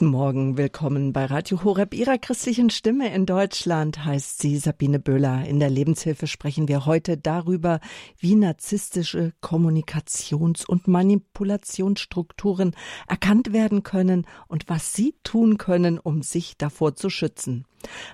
Guten Morgen, willkommen bei Radio Horeb, Ihrer christlichen Stimme in Deutschland, heißt sie Sabine Böhler. In der Lebenshilfe sprechen wir heute darüber, wie narzisstische Kommunikations- und Manipulationsstrukturen erkannt werden können und was Sie tun können, um sich davor zu schützen.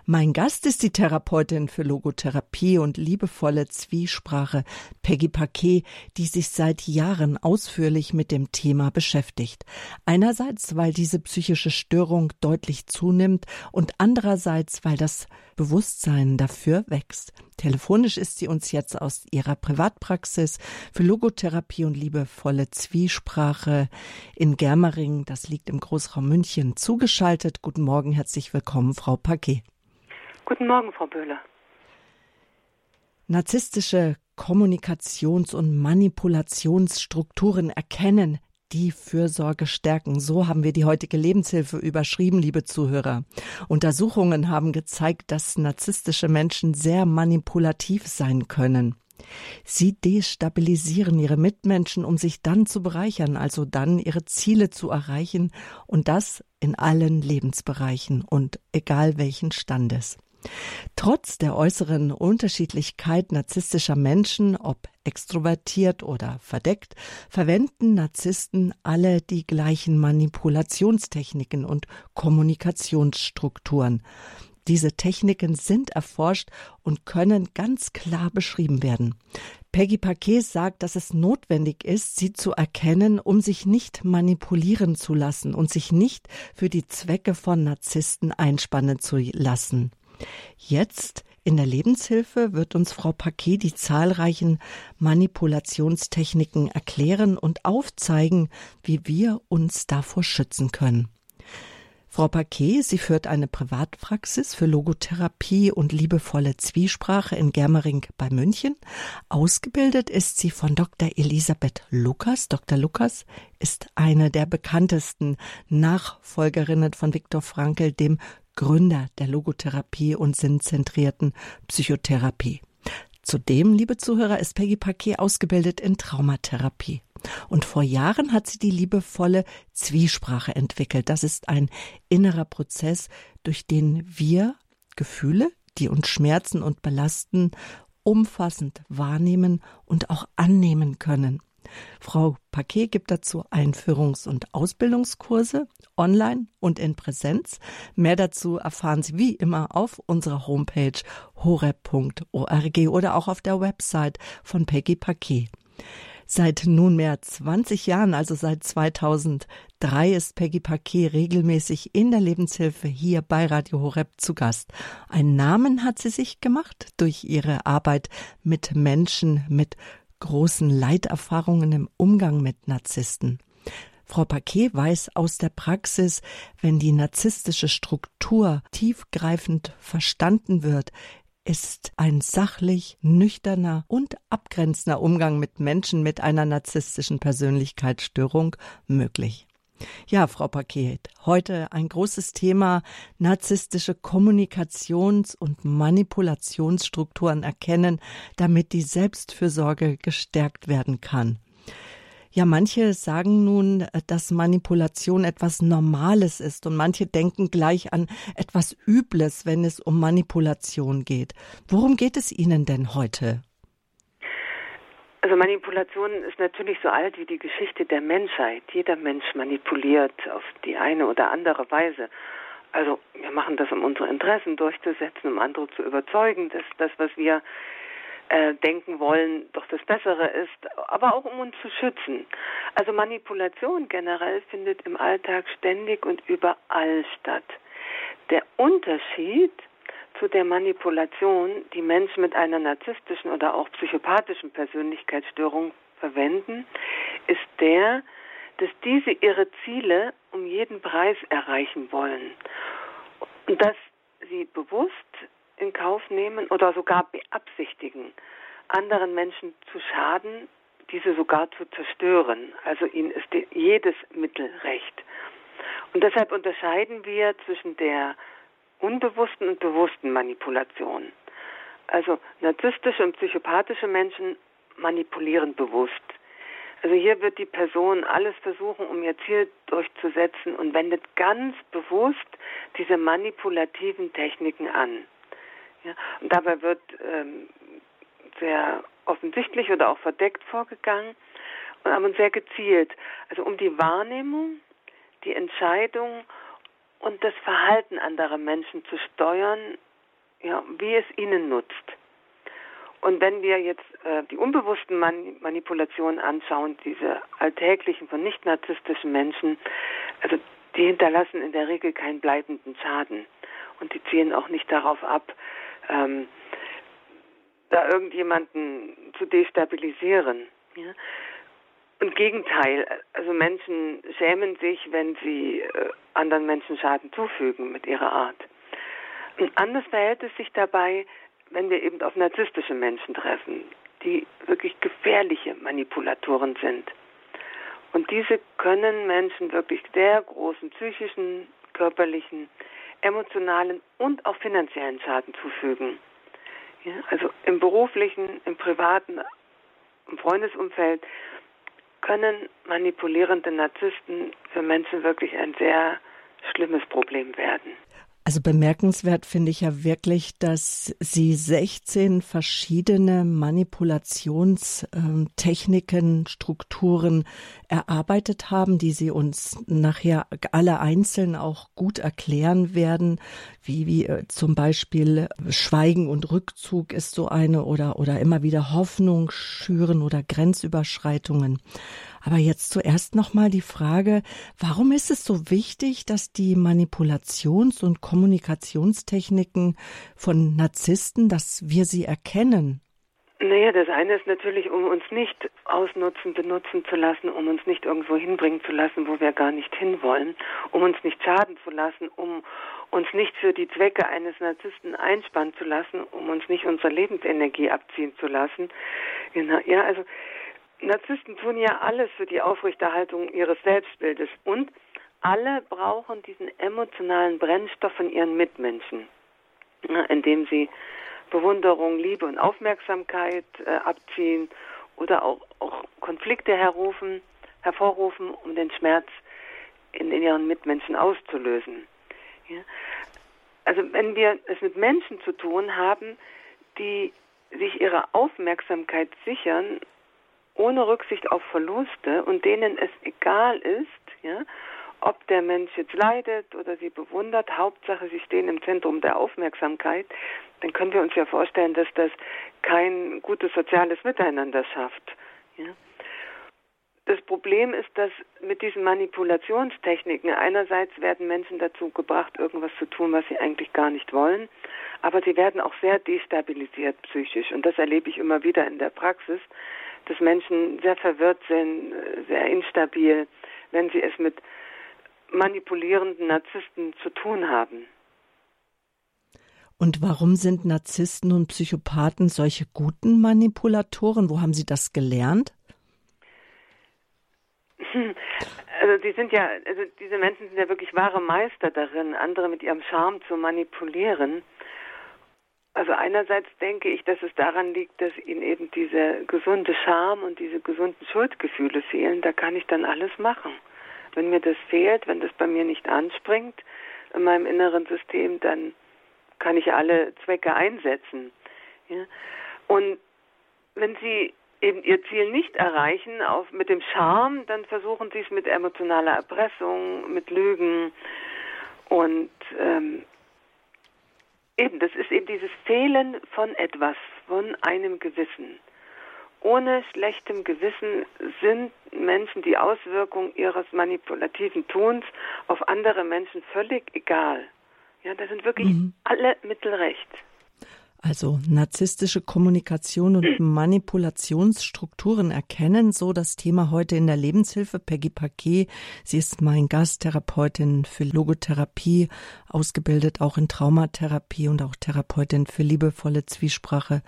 Mein Gast ist die Therapeutin für Logotherapie und liebevolle Zwiesprache, Peggy Paquet, die sich seit Jahren ausführlich mit dem Thema beschäftigt. Einerseits, weil diese psychische Störung deutlich zunimmt und andererseits, weil das Bewusstsein dafür wächst. Telefonisch ist sie uns jetzt aus ihrer Privatpraxis für Logotherapie und liebevolle Zwiesprache in Germering, das liegt im Großraum München, zugeschaltet. Guten Morgen, herzlich willkommen, Frau Paquet. Guten Morgen, Frau Böhler. Narzisstische Kommunikations- und Manipulationsstrukturen erkennen, die Fürsorge stärken. So haben wir die heutige Lebenshilfe überschrieben, liebe Zuhörer. Untersuchungen haben gezeigt, dass narzisstische Menschen sehr manipulativ sein können. Sie destabilisieren ihre Mitmenschen, um sich dann zu bereichern, also dann ihre Ziele zu erreichen und das in allen Lebensbereichen und egal welchen Standes. Trotz der äußeren Unterschiedlichkeit narzisstischer Menschen, ob extrovertiert oder verdeckt, verwenden Narzissten alle die gleichen Manipulationstechniken und Kommunikationsstrukturen. Diese Techniken sind erforscht und können ganz klar beschrieben werden. Peggy Paquet sagt, dass es notwendig ist, sie zu erkennen, um sich nicht manipulieren zu lassen und sich nicht für die Zwecke von Narzissten einspannen zu lassen. Jetzt in der Lebenshilfe wird uns Frau Paquet die zahlreichen Manipulationstechniken erklären und aufzeigen, wie wir uns davor schützen können. Frau Paquet, sie führt eine Privatpraxis für Logotherapie und liebevolle Zwiesprache in Germering bei München. Ausgebildet ist sie von Dr. Elisabeth Lukas. Dr. Lukas ist eine der bekanntesten Nachfolgerinnen von Viktor Frankl, dem Gründer der Logotherapie und sinnzentrierten Psychotherapie. Zudem, liebe Zuhörer, ist Peggy Paquet ausgebildet in Traumatherapie. Und vor Jahren hat sie die liebevolle Zwiesprache entwickelt. Das ist ein innerer Prozess, durch den wir Gefühle, die uns schmerzen und belasten, umfassend wahrnehmen und auch annehmen können. Frau Paquet gibt dazu Einführungs- und Ausbildungskurse online und in Präsenz. Mehr dazu erfahren Sie wie immer auf unserer Homepage horeb.org oder auch auf der Website von Peggy Paquet. Seit nunmehr 20 Jahren, also seit 2003, ist Peggy Paquet regelmäßig in der Lebenshilfe hier bei Radio Horeb zu Gast. Einen Namen hat sie sich gemacht durch ihre Arbeit mit Menschen mit großen Leiterfahrungen im Umgang mit Narzissten. Frau Paquet weiß aus der Praxis, wenn die narzisstische Struktur tiefgreifend verstanden wird, ist ein sachlich, nüchterner und abgrenzender Umgang mit Menschen mit einer narzisstischen Persönlichkeitsstörung möglich. Ja, Frau Paket, heute ein großes Thema narzisstische Kommunikations- und Manipulationsstrukturen erkennen, damit die Selbstfürsorge gestärkt werden kann. Ja, manche sagen nun, dass Manipulation etwas Normales ist und manche denken gleich an etwas Übles, wenn es um Manipulation geht. Worum geht es Ihnen denn heute? Also Manipulation ist natürlich so alt wie die Geschichte der Menschheit. Jeder Mensch manipuliert auf die eine oder andere Weise. Also wir machen das, um unsere Interessen durchzusetzen, um andere zu überzeugen, dass das, was wir äh, denken wollen, doch das Bessere ist, aber auch um uns zu schützen. Also Manipulation generell findet im Alltag ständig und überall statt. Der Unterschied zu der Manipulation, die Menschen mit einer narzisstischen oder auch psychopathischen Persönlichkeitsstörung verwenden, ist der, dass diese ihre Ziele um jeden Preis erreichen wollen und dass sie bewusst in Kauf nehmen oder sogar beabsichtigen, anderen Menschen zu schaden, diese sogar zu zerstören. Also ihnen ist jedes Mittel recht. Und deshalb unterscheiden wir zwischen der unbewussten und bewussten Manipulation. Also narzisstische und psychopathische Menschen manipulieren bewusst. Also hier wird die Person alles versuchen, um ihr Ziel durchzusetzen und wendet ganz bewusst diese manipulativen Techniken an. Ja, und dabei wird ähm, sehr offensichtlich oder auch verdeckt vorgegangen, aber sehr gezielt. Also um die Wahrnehmung, die Entscheidung und das Verhalten anderer Menschen zu steuern, ja, wie es ihnen nutzt. Und wenn wir jetzt äh, die unbewussten Man Manipulationen anschauen, diese alltäglichen von nicht narzisstischen Menschen, also die hinterlassen in der Regel keinen bleibenden Schaden. Und die zielen auch nicht darauf ab, ähm, da irgendjemanden zu destabilisieren. Ja? Im Gegenteil, also Menschen schämen sich, wenn sie äh, anderen Menschen Schaden zufügen mit ihrer Art. Und anders verhält es sich dabei, wenn wir eben auf narzisstische Menschen treffen, die wirklich gefährliche Manipulatoren sind. Und diese können Menschen wirklich sehr großen psychischen, körperlichen, emotionalen und auch finanziellen Schaden zufügen. Ja, also im beruflichen, im privaten, im Freundesumfeld können manipulierende Narzissten für Menschen wirklich ein sehr schlimmes Problem werden. Also bemerkenswert finde ich ja wirklich, dass Sie 16 verschiedene Manipulationstechniken, Strukturen erarbeitet haben, die Sie uns nachher alle einzeln auch gut erklären werden, wie, wie äh, zum Beispiel Schweigen und Rückzug ist so eine oder, oder immer wieder Hoffnung schüren oder Grenzüberschreitungen. Aber jetzt zuerst nochmal die Frage, warum ist es so wichtig, dass die Manipulations- und Kommunikationstechniken von Narzissten, dass wir sie erkennen? Naja, das eine ist natürlich, um uns nicht ausnutzen, benutzen zu lassen, um uns nicht irgendwo hinbringen zu lassen, wo wir gar nicht hinwollen, um uns nicht schaden zu lassen, um uns nicht für die Zwecke eines Narzissten einspannen zu lassen, um uns nicht unsere Lebensenergie abziehen zu lassen. Genau, ja, also Narzissten tun ja alles für die Aufrechterhaltung ihres Selbstbildes und alle brauchen diesen emotionalen Brennstoff von ihren Mitmenschen, indem sie Bewunderung, Liebe und Aufmerksamkeit äh, abziehen oder auch, auch Konflikte herrufen, hervorrufen, um den Schmerz in, in ihren Mitmenschen auszulösen. Ja? Also wenn wir es mit Menschen zu tun haben, die sich ihre Aufmerksamkeit sichern ohne Rücksicht auf Verluste und denen es egal ist, ja, ob der Mensch jetzt leidet oder sie bewundert, Hauptsache sie stehen im Zentrum der Aufmerksamkeit, dann können wir uns ja vorstellen, dass das kein gutes soziales Miteinander schafft. Ja. Das Problem ist, dass mit diesen Manipulationstechniken einerseits werden Menschen dazu gebracht, irgendwas zu tun, was sie eigentlich gar nicht wollen, aber sie werden auch sehr destabilisiert psychisch und das erlebe ich immer wieder in der Praxis, dass Menschen sehr verwirrt sind, sehr instabil, wenn sie es mit manipulierenden Narzissten zu tun haben. Und warum sind Narzissten und Psychopathen solche guten Manipulatoren? Wo haben Sie das gelernt? Also die sind ja, also diese Menschen sind ja wirklich wahre Meister darin, andere mit ihrem Charme zu manipulieren. Also einerseits denke ich, dass es daran liegt, dass ihnen eben diese gesunde Scham und diese gesunden Schuldgefühle fehlen. Da kann ich dann alles machen. Wenn mir das fehlt, wenn das bei mir nicht anspringt in meinem inneren System, dann kann ich alle Zwecke einsetzen. Ja? Und wenn sie eben ihr Ziel nicht erreichen auf, mit dem Charme, dann versuchen sie es mit emotionaler Erpressung, mit Lügen und ähm, Eben, das ist eben dieses Fehlen von etwas, von einem Gewissen. Ohne schlechtem Gewissen sind Menschen die Auswirkung ihres manipulativen Tuns auf andere Menschen völlig egal. Ja, da sind wirklich mhm. alle Mittel recht. Also narzisstische Kommunikation und Manipulationsstrukturen erkennen, so das Thema heute in der Lebenshilfe. Peggy Paquet, sie ist mein Gasttherapeutin für Logotherapie, ausgebildet auch in Traumatherapie und auch Therapeutin für liebevolle Zwiesprache,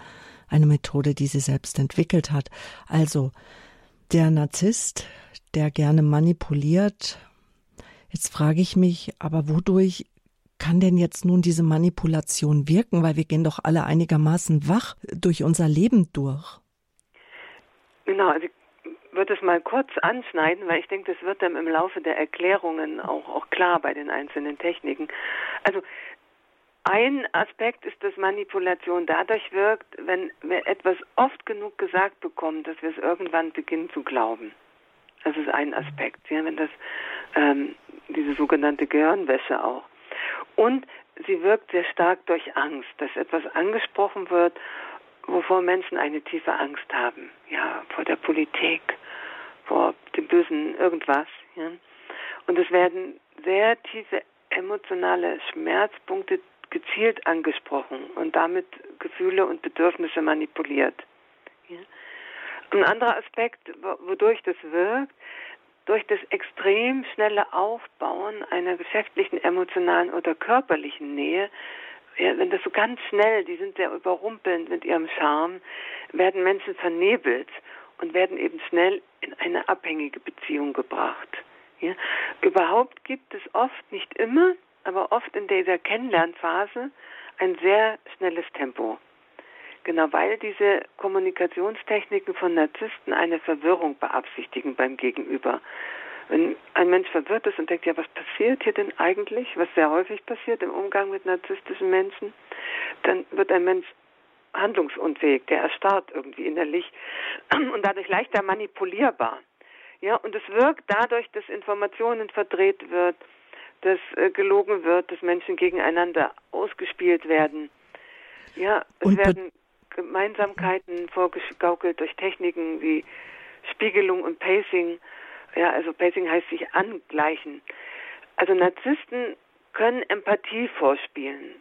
eine Methode, die sie selbst entwickelt hat. Also der Narzisst, der gerne manipuliert. Jetzt frage ich mich, aber wodurch kann denn jetzt nun diese Manipulation wirken? Weil wir gehen doch alle einigermaßen wach durch unser Leben durch. Genau, also würde es mal kurz anschneiden, weil ich denke, das wird dann im Laufe der Erklärungen auch, auch klar bei den einzelnen Techniken. Also ein Aspekt ist, dass Manipulation dadurch wirkt, wenn wir etwas oft genug gesagt bekommen, dass wir es irgendwann beginnen zu glauben. Das ist ein Aspekt, ja, wenn das ähm, diese sogenannte Gehirnwäsche auch. Und sie wirkt sehr stark durch Angst, dass etwas angesprochen wird, wovor Menschen eine tiefe Angst haben. Ja, vor der Politik, vor dem bösen irgendwas. Ja. Und es werden sehr tiefe emotionale Schmerzpunkte gezielt angesprochen und damit Gefühle und Bedürfnisse manipuliert. Ja. Ein anderer Aspekt, wodurch das wirkt, durch das extrem schnelle Aufbauen einer geschäftlichen, emotionalen oder körperlichen Nähe, wenn das so ganz schnell, die sind sehr überrumpelnd mit ihrem Charme, werden Menschen vernebelt und werden eben schnell in eine abhängige Beziehung gebracht. Ja. Überhaupt gibt es oft, nicht immer, aber oft in dieser Kennenlernphase ein sehr schnelles Tempo. Genau, weil diese Kommunikationstechniken von Narzissten eine Verwirrung beabsichtigen beim Gegenüber. Wenn ein Mensch verwirrt ist und denkt, ja, was passiert hier denn eigentlich, was sehr häufig passiert im Umgang mit narzisstischen Menschen, dann wird ein Mensch handlungsunfähig, der erstarrt irgendwie innerlich und dadurch leichter manipulierbar. Ja, und es wirkt dadurch, dass Informationen verdreht wird, dass äh, gelogen wird, dass Menschen gegeneinander ausgespielt werden. Ja, es und werden Gemeinsamkeiten vorgegaukelt durch Techniken wie Spiegelung und Pacing. Ja, also Pacing heißt sich angleichen. Also Narzissten können Empathie vorspielen.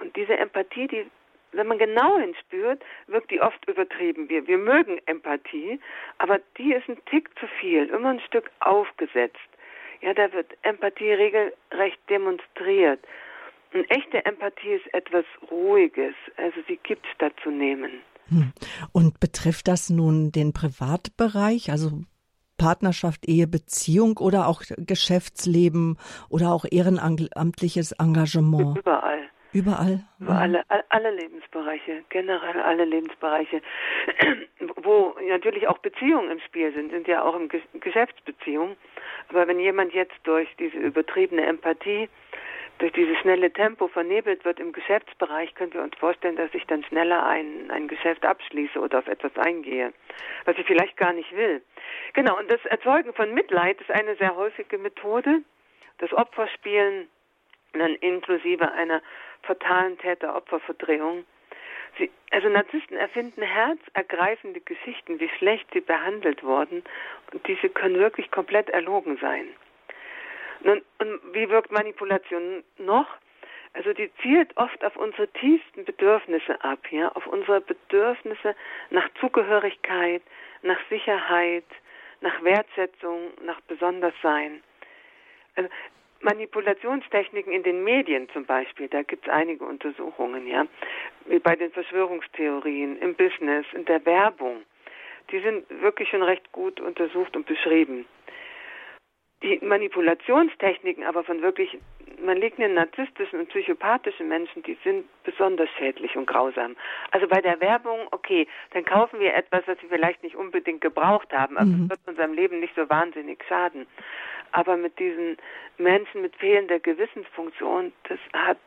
Und diese Empathie, die, wenn man genau hinspürt, wirkt die oft übertrieben. Wir, wir mögen Empathie, aber die ist ein Tick zu viel, immer ein Stück aufgesetzt. Ja, da wird Empathie regelrecht demonstriert. Und echte Empathie ist etwas Ruhiges, also sie gibt statt zu nehmen. Hm. Und betrifft das nun den Privatbereich, also Partnerschaft, Ehe, Beziehung oder auch Geschäftsleben oder auch ehrenamtliches Engagement? Überall. Überall? Über alle, alle Lebensbereiche, generell alle Lebensbereiche. Wo natürlich auch Beziehungen im Spiel sind, sind ja auch im Geschäftsbeziehungen. Aber wenn jemand jetzt durch diese übertriebene Empathie durch dieses schnelle Tempo vernebelt wird im Geschäftsbereich, können wir uns vorstellen, dass ich dann schneller ein, ein Geschäft abschließe oder auf etwas eingehe, was ich vielleicht gar nicht will. Genau, und das Erzeugen von Mitleid ist eine sehr häufige Methode. Das Opferspielen, dann inklusive einer fatalen Täter-Opfer-Verdrehung. also Narzissten erfinden herzergreifende Geschichten, wie schlecht sie behandelt wurden, und diese können wirklich komplett erlogen sein. Nun, und wie wirkt Manipulation noch? Also die zielt oft auf unsere tiefsten Bedürfnisse ab, ja, auf unsere Bedürfnisse nach Zugehörigkeit, nach Sicherheit, nach Wertschätzung, nach Besonderssein. Also Manipulationstechniken in den Medien zum Beispiel, da gibt es einige Untersuchungen, ja, wie bei den Verschwörungstheorien, im Business, in der Werbung. Die sind wirklich schon recht gut untersucht und beschrieben die Manipulationstechniken aber von wirklich malignen, narzisstischen und psychopathischen Menschen, die sind besonders schädlich und grausam. Also bei der Werbung, okay, dann kaufen wir etwas, was wir vielleicht nicht unbedingt gebraucht haben, aber mhm. es wird unserem Leben nicht so wahnsinnig schaden. Aber mit diesen Menschen mit fehlender Gewissensfunktion, das hat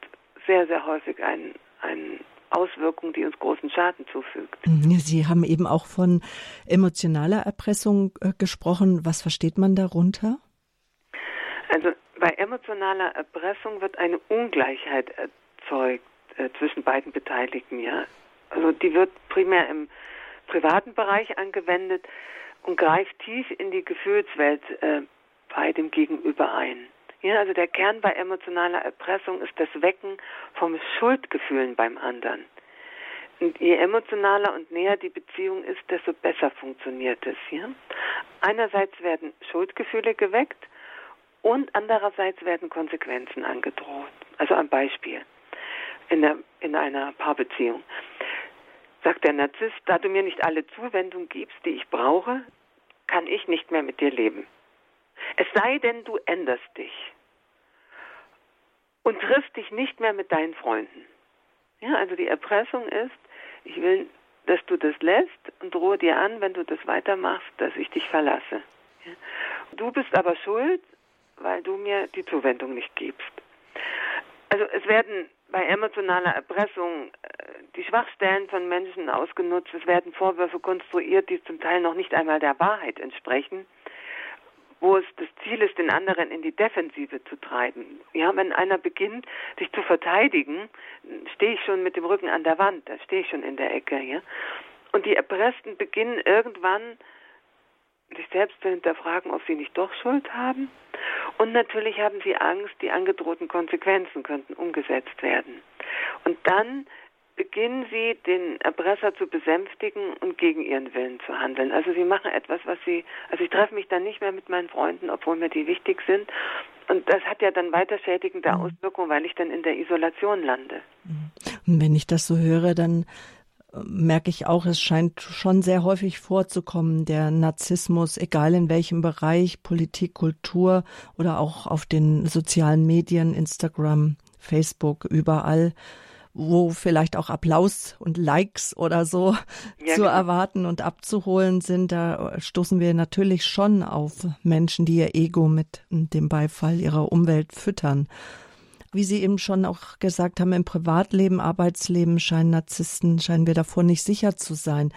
sehr, sehr häufig einen, einen Auswirkung, die uns großen Schaden zufügt. Mhm. Sie haben eben auch von emotionaler Erpressung äh, gesprochen. Was versteht man darunter? Also bei emotionaler Erpressung wird eine Ungleichheit erzeugt äh, zwischen beiden Beteiligten, ja. Also die wird primär im privaten Bereich angewendet und greift tief in die Gefühlswelt äh, bei dem Gegenüber ein. Ja, also der Kern bei emotionaler Erpressung ist das Wecken von Schuldgefühlen beim anderen. Und je emotionaler und näher die Beziehung ist, desto besser funktioniert es. Ja? Einerseits werden Schuldgefühle geweckt und andererseits werden Konsequenzen angedroht. Also ein Beispiel in, der, in einer Paarbeziehung. Sagt der Narzisst, da du mir nicht alle Zuwendung gibst, die ich brauche, kann ich nicht mehr mit dir leben. Es sei denn, du änderst dich und triffst dich nicht mehr mit deinen Freunden. Ja, also die Erpressung ist, ich will, dass du das lässt und drohe dir an, wenn du das weitermachst, dass ich dich verlasse. Du bist aber schuld, weil du mir die Zuwendung nicht gibst. Also es werden bei emotionaler Erpressung äh, die Schwachstellen von Menschen ausgenutzt, es werden Vorwürfe konstruiert, die zum Teil noch nicht einmal der Wahrheit entsprechen wo es das Ziel ist, den anderen in die Defensive zu treiben. Ja, wenn einer beginnt, sich zu verteidigen, stehe ich schon mit dem Rücken an der Wand, da stehe ich schon in der Ecke, ja. Und die Erpressten beginnen irgendwann sich selbst zu hinterfragen, ob sie nicht doch Schuld haben. Und natürlich haben sie Angst, die angedrohten Konsequenzen könnten umgesetzt werden. Und dann beginnen sie, den Erpresser zu besänftigen und gegen ihren Willen zu handeln. Also sie machen etwas, was sie, also ich treffe mich dann nicht mehr mit meinen Freunden, obwohl mir die wichtig sind. Und das hat ja dann weiter schädigende mhm. Auswirkungen, weil ich dann in der Isolation lande. Und wenn ich das so höre, dann merke ich auch, es scheint schon sehr häufig vorzukommen, der Narzissmus, egal in welchem Bereich, Politik, Kultur oder auch auf den sozialen Medien, Instagram, Facebook, überall wo vielleicht auch Applaus und Likes oder so ja, zu genau. erwarten und abzuholen sind, da stoßen wir natürlich schon auf Menschen, die ihr Ego mit dem Beifall ihrer Umwelt füttern. Wie Sie eben schon auch gesagt haben, im Privatleben, Arbeitsleben scheinen Narzissten, scheinen wir davor nicht sicher zu sein.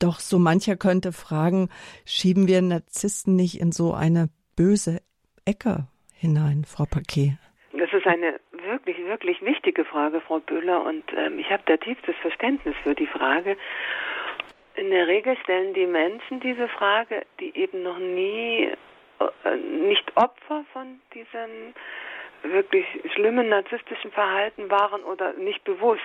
Doch so mancher könnte fragen, schieben wir Narzissten nicht in so eine böse Ecke hinein, Frau Paquet? Das ist eine wirklich, wirklich wichtige Frage, Frau Böhler, und ähm, ich habe da tiefstes Verständnis für die Frage. In der Regel stellen die Menschen diese Frage, die eben noch nie äh, nicht Opfer von diesem wirklich schlimmen narzisstischen Verhalten waren oder nicht bewusst.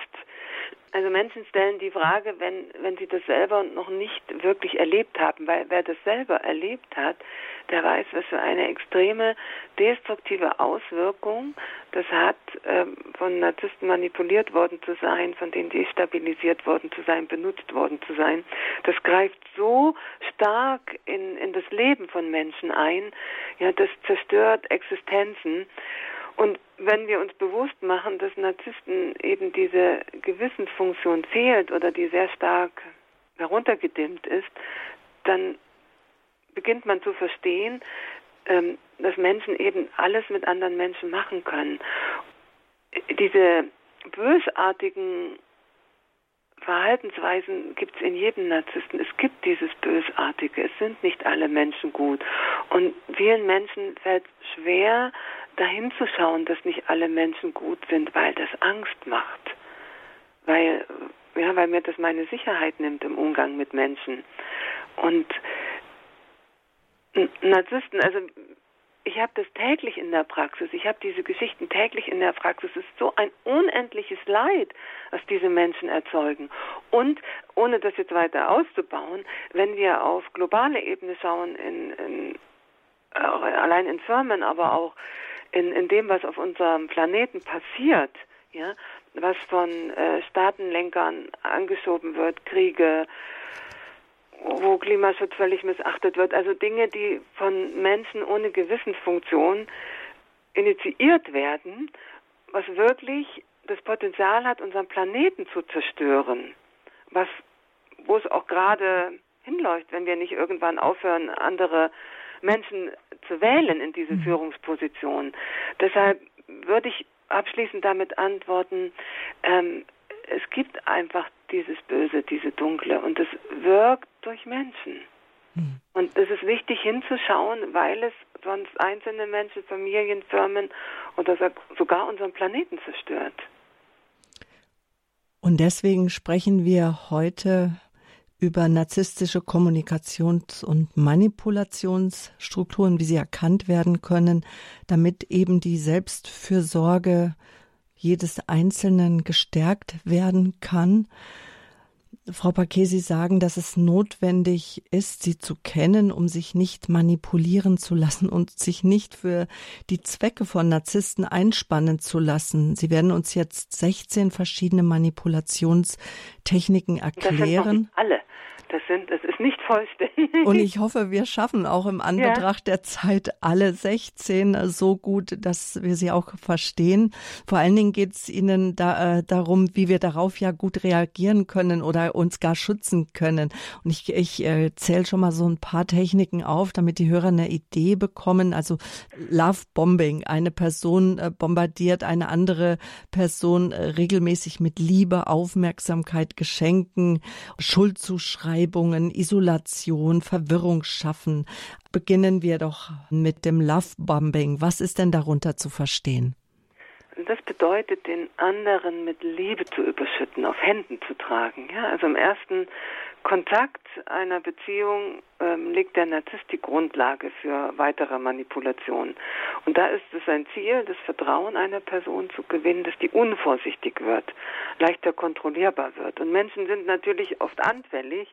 Also Menschen stellen die Frage, wenn, wenn sie das selber noch nicht wirklich erlebt haben, weil wer das selber erlebt hat, der weiß, was für eine extreme destruktive Auswirkung das hat, ähm, von Narzissten manipuliert worden zu sein, von denen destabilisiert worden zu sein, benutzt worden zu sein. Das greift so stark in, in das Leben von Menschen ein, ja, das zerstört Existenzen. Und wenn wir uns bewusst machen, dass Narzissten eben diese Gewissensfunktion fehlt oder die sehr stark heruntergedimmt ist, dann beginnt man zu verstehen, ähm, dass Menschen eben alles mit anderen Menschen machen können. Diese bösartigen Verhaltensweisen gibt es in jedem Narzissten. Es gibt dieses Bösartige. Es sind nicht alle Menschen gut. Und vielen Menschen fällt schwer, dahin zu schauen, dass nicht alle Menschen gut sind, weil das Angst macht. Weil, ja, weil mir das meine Sicherheit nimmt im Umgang mit Menschen. Und Narzissten, also ich habe das täglich in der Praxis. Ich habe diese Geschichten täglich in der Praxis. Es ist so ein unendliches Leid, was diese Menschen erzeugen. Und ohne das jetzt weiter auszubauen, wenn wir auf globale Ebene schauen, in, in, äh, allein in Firmen, aber auch in, in dem, was auf unserem Planeten passiert, ja, was von äh, Staatenlenkern angeschoben wird, Kriege, wo Klimaschutz völlig missachtet wird. Also Dinge, die von Menschen ohne Gewissensfunktion initiiert werden, was wirklich das Potenzial hat, unseren Planeten zu zerstören. Was, wo es auch gerade hinläuft, wenn wir nicht irgendwann aufhören, andere Menschen zu wählen in diese mhm. Führungsposition. Deshalb würde ich abschließend damit antworten, ähm, es gibt einfach dieses Böse, diese Dunkle und es wirkt durch Menschen. Mhm. Und es ist wichtig hinzuschauen, weil es sonst einzelne Menschen, Familien, Firmen oder sogar unseren Planeten zerstört. Und deswegen sprechen wir heute über narzisstische Kommunikations- und Manipulationsstrukturen, wie sie erkannt werden können, damit eben die Selbstfürsorge jedes Einzelnen gestärkt werden kann. Frau Paquet, Sie sagen, dass es notwendig ist, sie zu kennen, um sich nicht manipulieren zu lassen und sich nicht für die Zwecke von Narzissten einspannen zu lassen. Sie werden uns jetzt 16 verschiedene Manipulationstechniken erklären. Das sind alle. Das sind, das ist nicht vollständig. Und ich hoffe, wir schaffen auch im Anbetracht ja. der Zeit alle 16 so gut, dass wir sie auch verstehen. Vor allen Dingen geht es Ihnen da, äh, darum, wie wir darauf ja gut reagieren können oder uns gar schützen können. Und ich, ich äh, zähle schon mal so ein paar Techniken auf, damit die Hörer eine Idee bekommen. Also Love Bombing. Eine Person äh, bombardiert eine andere Person äh, regelmäßig mit Liebe, Aufmerksamkeit, Geschenken, Schuldzuschreibungen, Isolation, Verwirrung schaffen. Beginnen wir doch mit dem Love Bombing. Was ist denn darunter zu verstehen? Das bedeutet, den anderen mit Liebe zu überschütten, auf Händen zu tragen. Ja, also im ersten Kontakt einer Beziehung ähm, legt der Narzisst die Grundlage für weitere Manipulationen. Und da ist es ein Ziel, das Vertrauen einer Person zu gewinnen, dass die unvorsichtig wird, leichter kontrollierbar wird. Und Menschen sind natürlich oft anfällig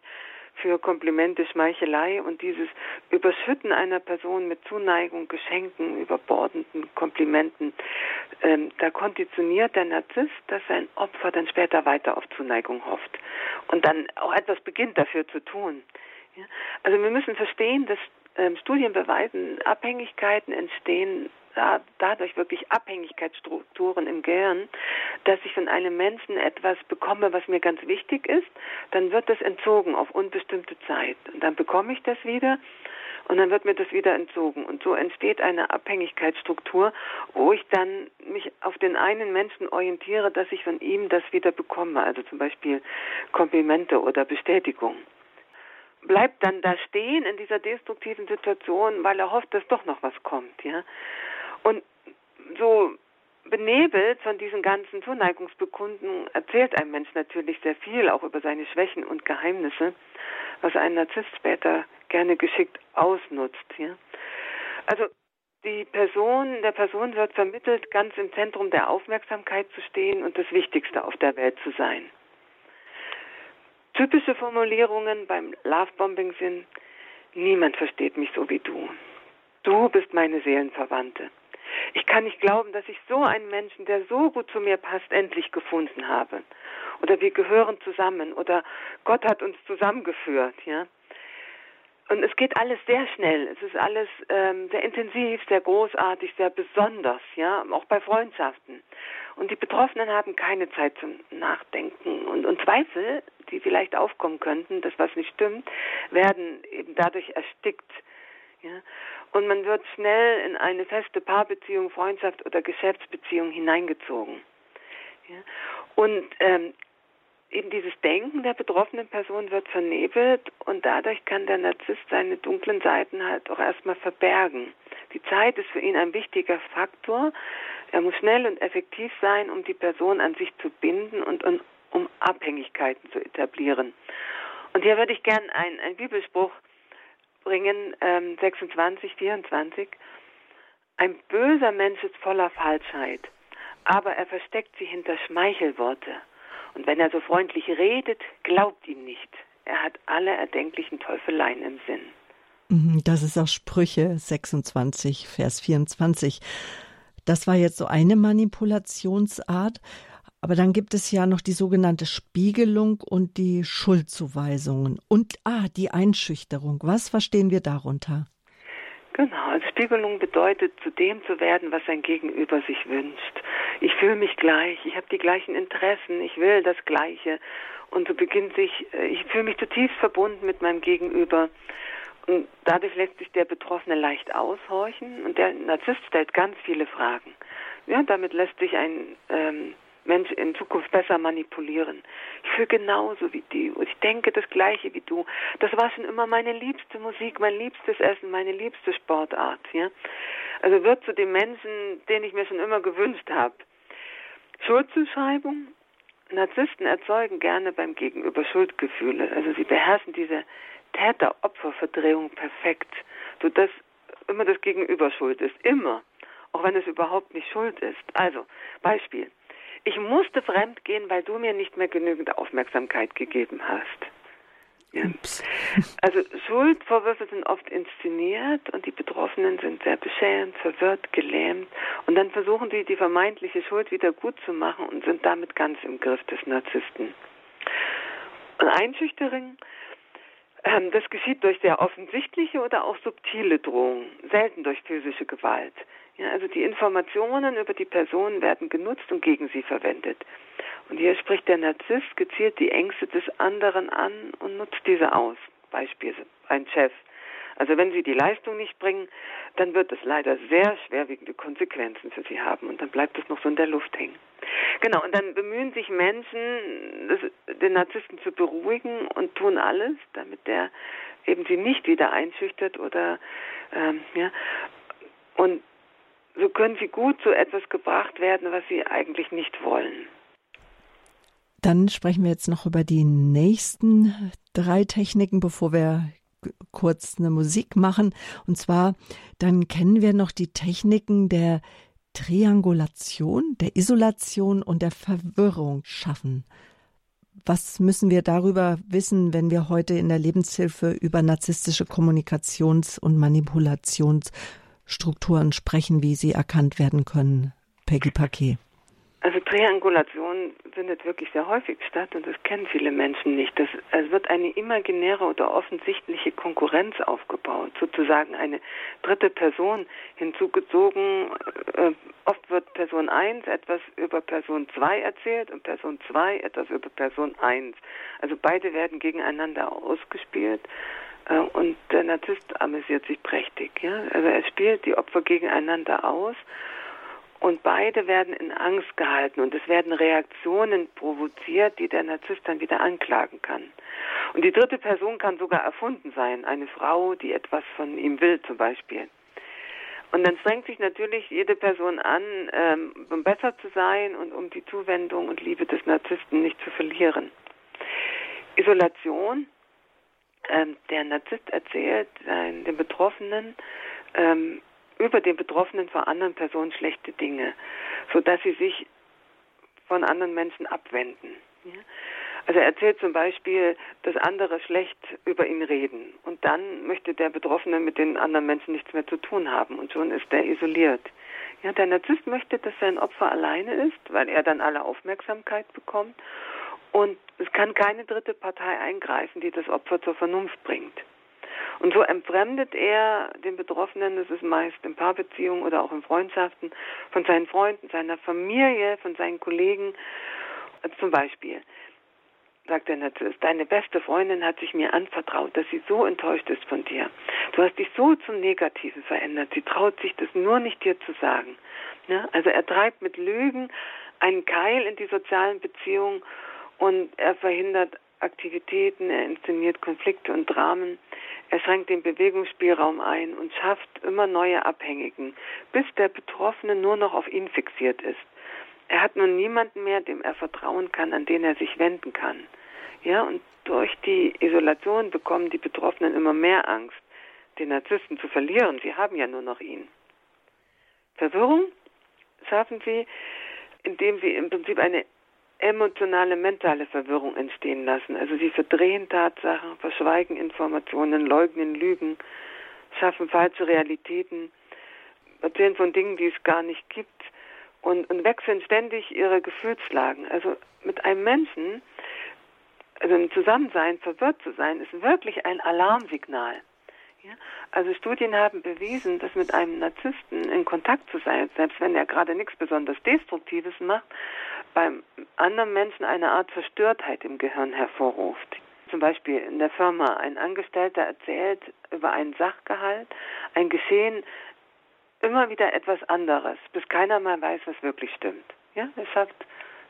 für Komplimente, Schmeichelei und dieses Überschütten einer Person mit Zuneigung, Geschenken, überbordenden Komplimenten. Ähm, da konditioniert der Narzisst, dass sein Opfer dann später weiter auf Zuneigung hofft und dann auch etwas beginnt dafür zu tun. Ja? Also wir müssen verstehen, dass ähm, Studien beweisen, Abhängigkeiten entstehen da, dadurch wirklich Abhängigkeitsstrukturen im Gehirn, dass ich von einem Menschen etwas bekomme, was mir ganz wichtig ist, dann wird das entzogen auf unbestimmte Zeit. Und dann bekomme ich das wieder und dann wird mir das wieder entzogen. Und so entsteht eine Abhängigkeitsstruktur, wo ich dann mich auf den einen Menschen orientiere, dass ich von ihm das wieder bekomme. Also zum Beispiel Komplimente oder Bestätigung. Bleibt dann da stehen in dieser destruktiven Situation, weil er hofft, dass doch noch was kommt, ja. Und so benebelt von diesen ganzen Zuneigungsbekunden erzählt ein Mensch natürlich sehr viel, auch über seine Schwächen und Geheimnisse, was ein Narzisst später gerne geschickt ausnutzt. Ja? Also die Person, der Person wird vermittelt, ganz im Zentrum der Aufmerksamkeit zu stehen und das Wichtigste auf der Welt zu sein. Typische Formulierungen beim Lovebombing sind, niemand versteht mich so wie du. Du bist meine Seelenverwandte. Ich kann nicht glauben, dass ich so einen Menschen, der so gut zu mir passt, endlich gefunden habe. Oder wir gehören zusammen oder Gott hat uns zusammengeführt, ja. Und es geht alles sehr schnell. Es ist alles ähm, sehr intensiv, sehr großartig, sehr besonders, ja, auch bei Freundschaften. Und die Betroffenen haben keine Zeit zum Nachdenken und, und Zweifel, die vielleicht aufkommen könnten, dass was nicht stimmt, werden eben dadurch erstickt. Ja? Und man wird schnell in eine feste Paarbeziehung, Freundschaft oder Geschäftsbeziehung hineingezogen. Ja? Und ähm, eben dieses Denken der betroffenen Person wird vernebelt und dadurch kann der Narzisst seine dunklen Seiten halt auch erstmal verbergen. Die Zeit ist für ihn ein wichtiger Faktor. Er muss schnell und effektiv sein, um die Person an sich zu binden und, um Abhängigkeiten zu etablieren. Und hier würde ich gern einen, einen Bibelspruch bringen, ähm, 26, 24. Ein böser Mensch ist voller Falschheit, aber er versteckt sie hinter Schmeichelworte. Und wenn er so freundlich redet, glaubt ihm nicht. Er hat alle erdenklichen Teufeleien im Sinn. Mhm, das ist auch Sprüche 26, Vers 24. Das war jetzt so eine Manipulationsart. Aber dann gibt es ja noch die sogenannte Spiegelung und die Schuldzuweisungen und ah, die Einschüchterung. Was verstehen wir darunter? Genau, also Spiegelung bedeutet, zu dem zu werden, was sein Gegenüber sich wünscht. Ich fühle mich gleich, ich habe die gleichen Interessen, ich will das Gleiche. Und so beginnt sich, äh, ich fühle mich zutiefst verbunden mit meinem Gegenüber. Und dadurch lässt sich der Betroffene leicht aushorchen und der Narzisst stellt ganz viele Fragen. Ja, damit lässt sich ein ähm, Mensch in Zukunft besser manipulieren. Ich fühle genauso wie du. Ich denke das Gleiche wie du. Das war schon immer meine liebste Musik, mein liebstes Essen, meine liebste Sportart. Ja? Also wird zu dem Menschen, den ich mir schon immer gewünscht habe. Schuldzuschreibung. Narzissten erzeugen gerne beim Gegenüber Schuldgefühle. Also sie beherrschen diese Täter-Opfer-Verdrehung perfekt, sodass immer das Gegenüber schuld ist. Immer. Auch wenn es überhaupt nicht schuld ist. Also, Beispiel. Ich musste fremd gehen, weil du mir nicht mehr genügend Aufmerksamkeit gegeben hast. Ja. Also Schuldvorwürfe sind oft inszeniert und die Betroffenen sind sehr beschämt, verwirrt, gelähmt und dann versuchen sie die vermeintliche Schuld wieder gut zu machen und sind damit ganz im Griff des Narzissten. Und Einschüchterung Ähm, das geschieht durch sehr offensichtliche oder auch subtile Drohungen, selten durch physische Gewalt. Ja, also die Informationen über die Person werden genutzt und gegen sie verwendet. Und hier spricht der Narzisst gezielt die Ängste des anderen an und nutzt diese aus. Beispiel ein Chef. Also wenn sie die Leistung nicht bringen, dann wird es leider sehr schwerwiegende Konsequenzen für sie haben und dann bleibt es noch so in der Luft hängen. Genau, und dann bemühen sich Menschen, das, den Narzissten zu beruhigen und tun alles, damit der eben sie nicht wieder einschüchtert oder ähm, ja. Und so können sie gut zu etwas gebracht werden, was sie eigentlich nicht wollen. Dann sprechen wir jetzt noch über die nächsten drei Techniken, bevor wir kurz eine Musik machen. Und zwar, dann kennen wir noch die Techniken der Triangulation, der Isolation und der Verwirrung schaffen. Was müssen wir darüber wissen, wenn wir heute in der Lebenshilfe über narzisstische Kommunikations- und Manipulationsstrukturen sprechen, wie sie erkannt werden können? Peggy Paquet. Also Triangulation findet wirklich sehr häufig statt und das kennen viele Menschen nicht. Das, es wird eine imaginäre oder offensichtliche Konkurrenz aufgebaut, sozusagen eine dritte Person hinzugezogen. Äh, oft wird Person 1 etwas über Person 2 erzählt und Person 2 etwas über Person 1. Also beide werden gegeneinander ausgespielt und der Narzisst amüsiert sich prächtig. Ja? Also er spielt die Opfer gegeneinander aus und beide werden in Angst gehalten und es werden Reaktionen provoziert, die der Narzisst dann wieder anklagen kann. Und die dritte Person kann sogar erfunden sein, eine Frau, die etwas von ihm will zum Beispiel. Und dann strengt sich natürlich jede Person an, ähm, um besser zu sein und um die Zuwendung und Liebe des Narzissten nicht zu verlieren. Isolation. Ähm, der Narzisst erzählt äh, den Betroffenen, ähm, über den Betroffenen vor anderen Personen schlechte Dinge, sodass sie sich von anderen Menschen abwenden. Also er erzählt zum Beispiel, dass andere schlecht über ihn reden und dann möchte der Betroffene mit den anderen Menschen nichts mehr zu tun haben und schon ist er isoliert. Ja, der Narzisst möchte, dass sein Opfer alleine ist, weil er dann alle Aufmerksamkeit bekommt und es kann keine dritte Partei eingreifen, die das Opfer zur Vernunft bringt. Und so entfremdet er den Betroffenen, das ist meist in Paarbeziehungen oder auch in Freundschaften, von seinen Freunden, seiner Familie, von seinen Kollegen. Zum Beispiel sagt der Narzisst, deine beste Freundin hat sich mir anvertraut, dass sie so enttäuscht ist von dir. Du hast dich so zum Negativen verändert. Sie traut sich das nur nicht dir zu sagen. Ja? Also er treibt mit Lügen einen Keil in die sozialen Beziehungen und er verhindert Aktivitäten, er inszeniert Konflikte und Dramen. Er schränkt den Bewegungsspielraum ein und schafft immer neue Abhängigen, bis der Betroffene nur noch auf ihn fixiert ist. Er hat nun niemanden mehr, dem er vertrauen kann, an den er sich wenden kann. Ja, und durch die Isolation bekommen die Betroffenen immer mehr Angst, den Narzissten zu verlieren. Sie haben ja nur noch ihn. Verwirrung schaffen sie, indem sie im Prinzip eine emotionale, mentale Verwirrung entstehen lassen. Also sie verdrehen Tatsachen, verschweigen Informationen, leugnen Lügen, schaffen falsche Realitäten, erzählen von Dingen, die es gar nicht gibt und, und wechseln ständig ihre Gefühlslagen. Also mit einem Menschen, also im Zusammensein verwirrt zu sein, ist wirklich ein Alarmsignal. Ja? Also Studien haben bewiesen, dass mit einem Narzissten in Kontakt zu sein, selbst wenn er gerade nichts besonders Destruktives macht, beim anderen Menschen eine Art Verstörtheit im Gehirn hervorruft. Zum Beispiel in der Firma ein Angestellter erzählt über einen Sachgehalt, ein Geschehen, immer wieder etwas anderes, bis keiner mal weiß, was wirklich stimmt. Ja, es schafft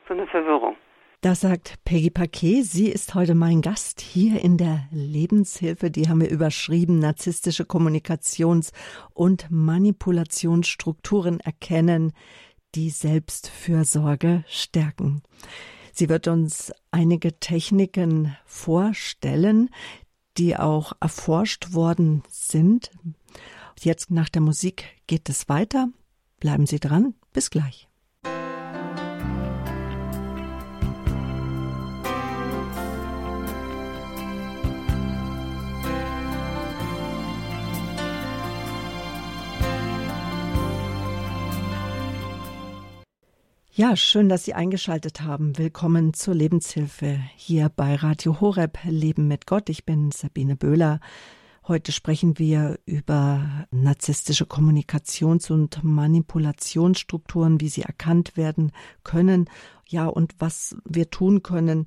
so eine Verwirrung. Das sagt Peggy Paquet. Sie ist heute mein Gast hier in der Lebenshilfe. Die haben wir überschrieben. Narzisstische Kommunikations- und Manipulationsstrukturen erkennen, die Selbstfürsorge stärken. Sie wird uns einige Techniken vorstellen, die auch erforscht worden sind. Jetzt nach der Musik geht es weiter. Bleiben Sie dran. Bis gleich. Ja, schön, dass Sie eingeschaltet haben. Willkommen zur Lebenshilfe hier bei Radio Horeb Leben mit Gott. Ich bin Sabine Böhler. Heute sprechen wir über narzisstische Kommunikations- und Manipulationsstrukturen, wie sie erkannt werden können, ja, und was wir tun können,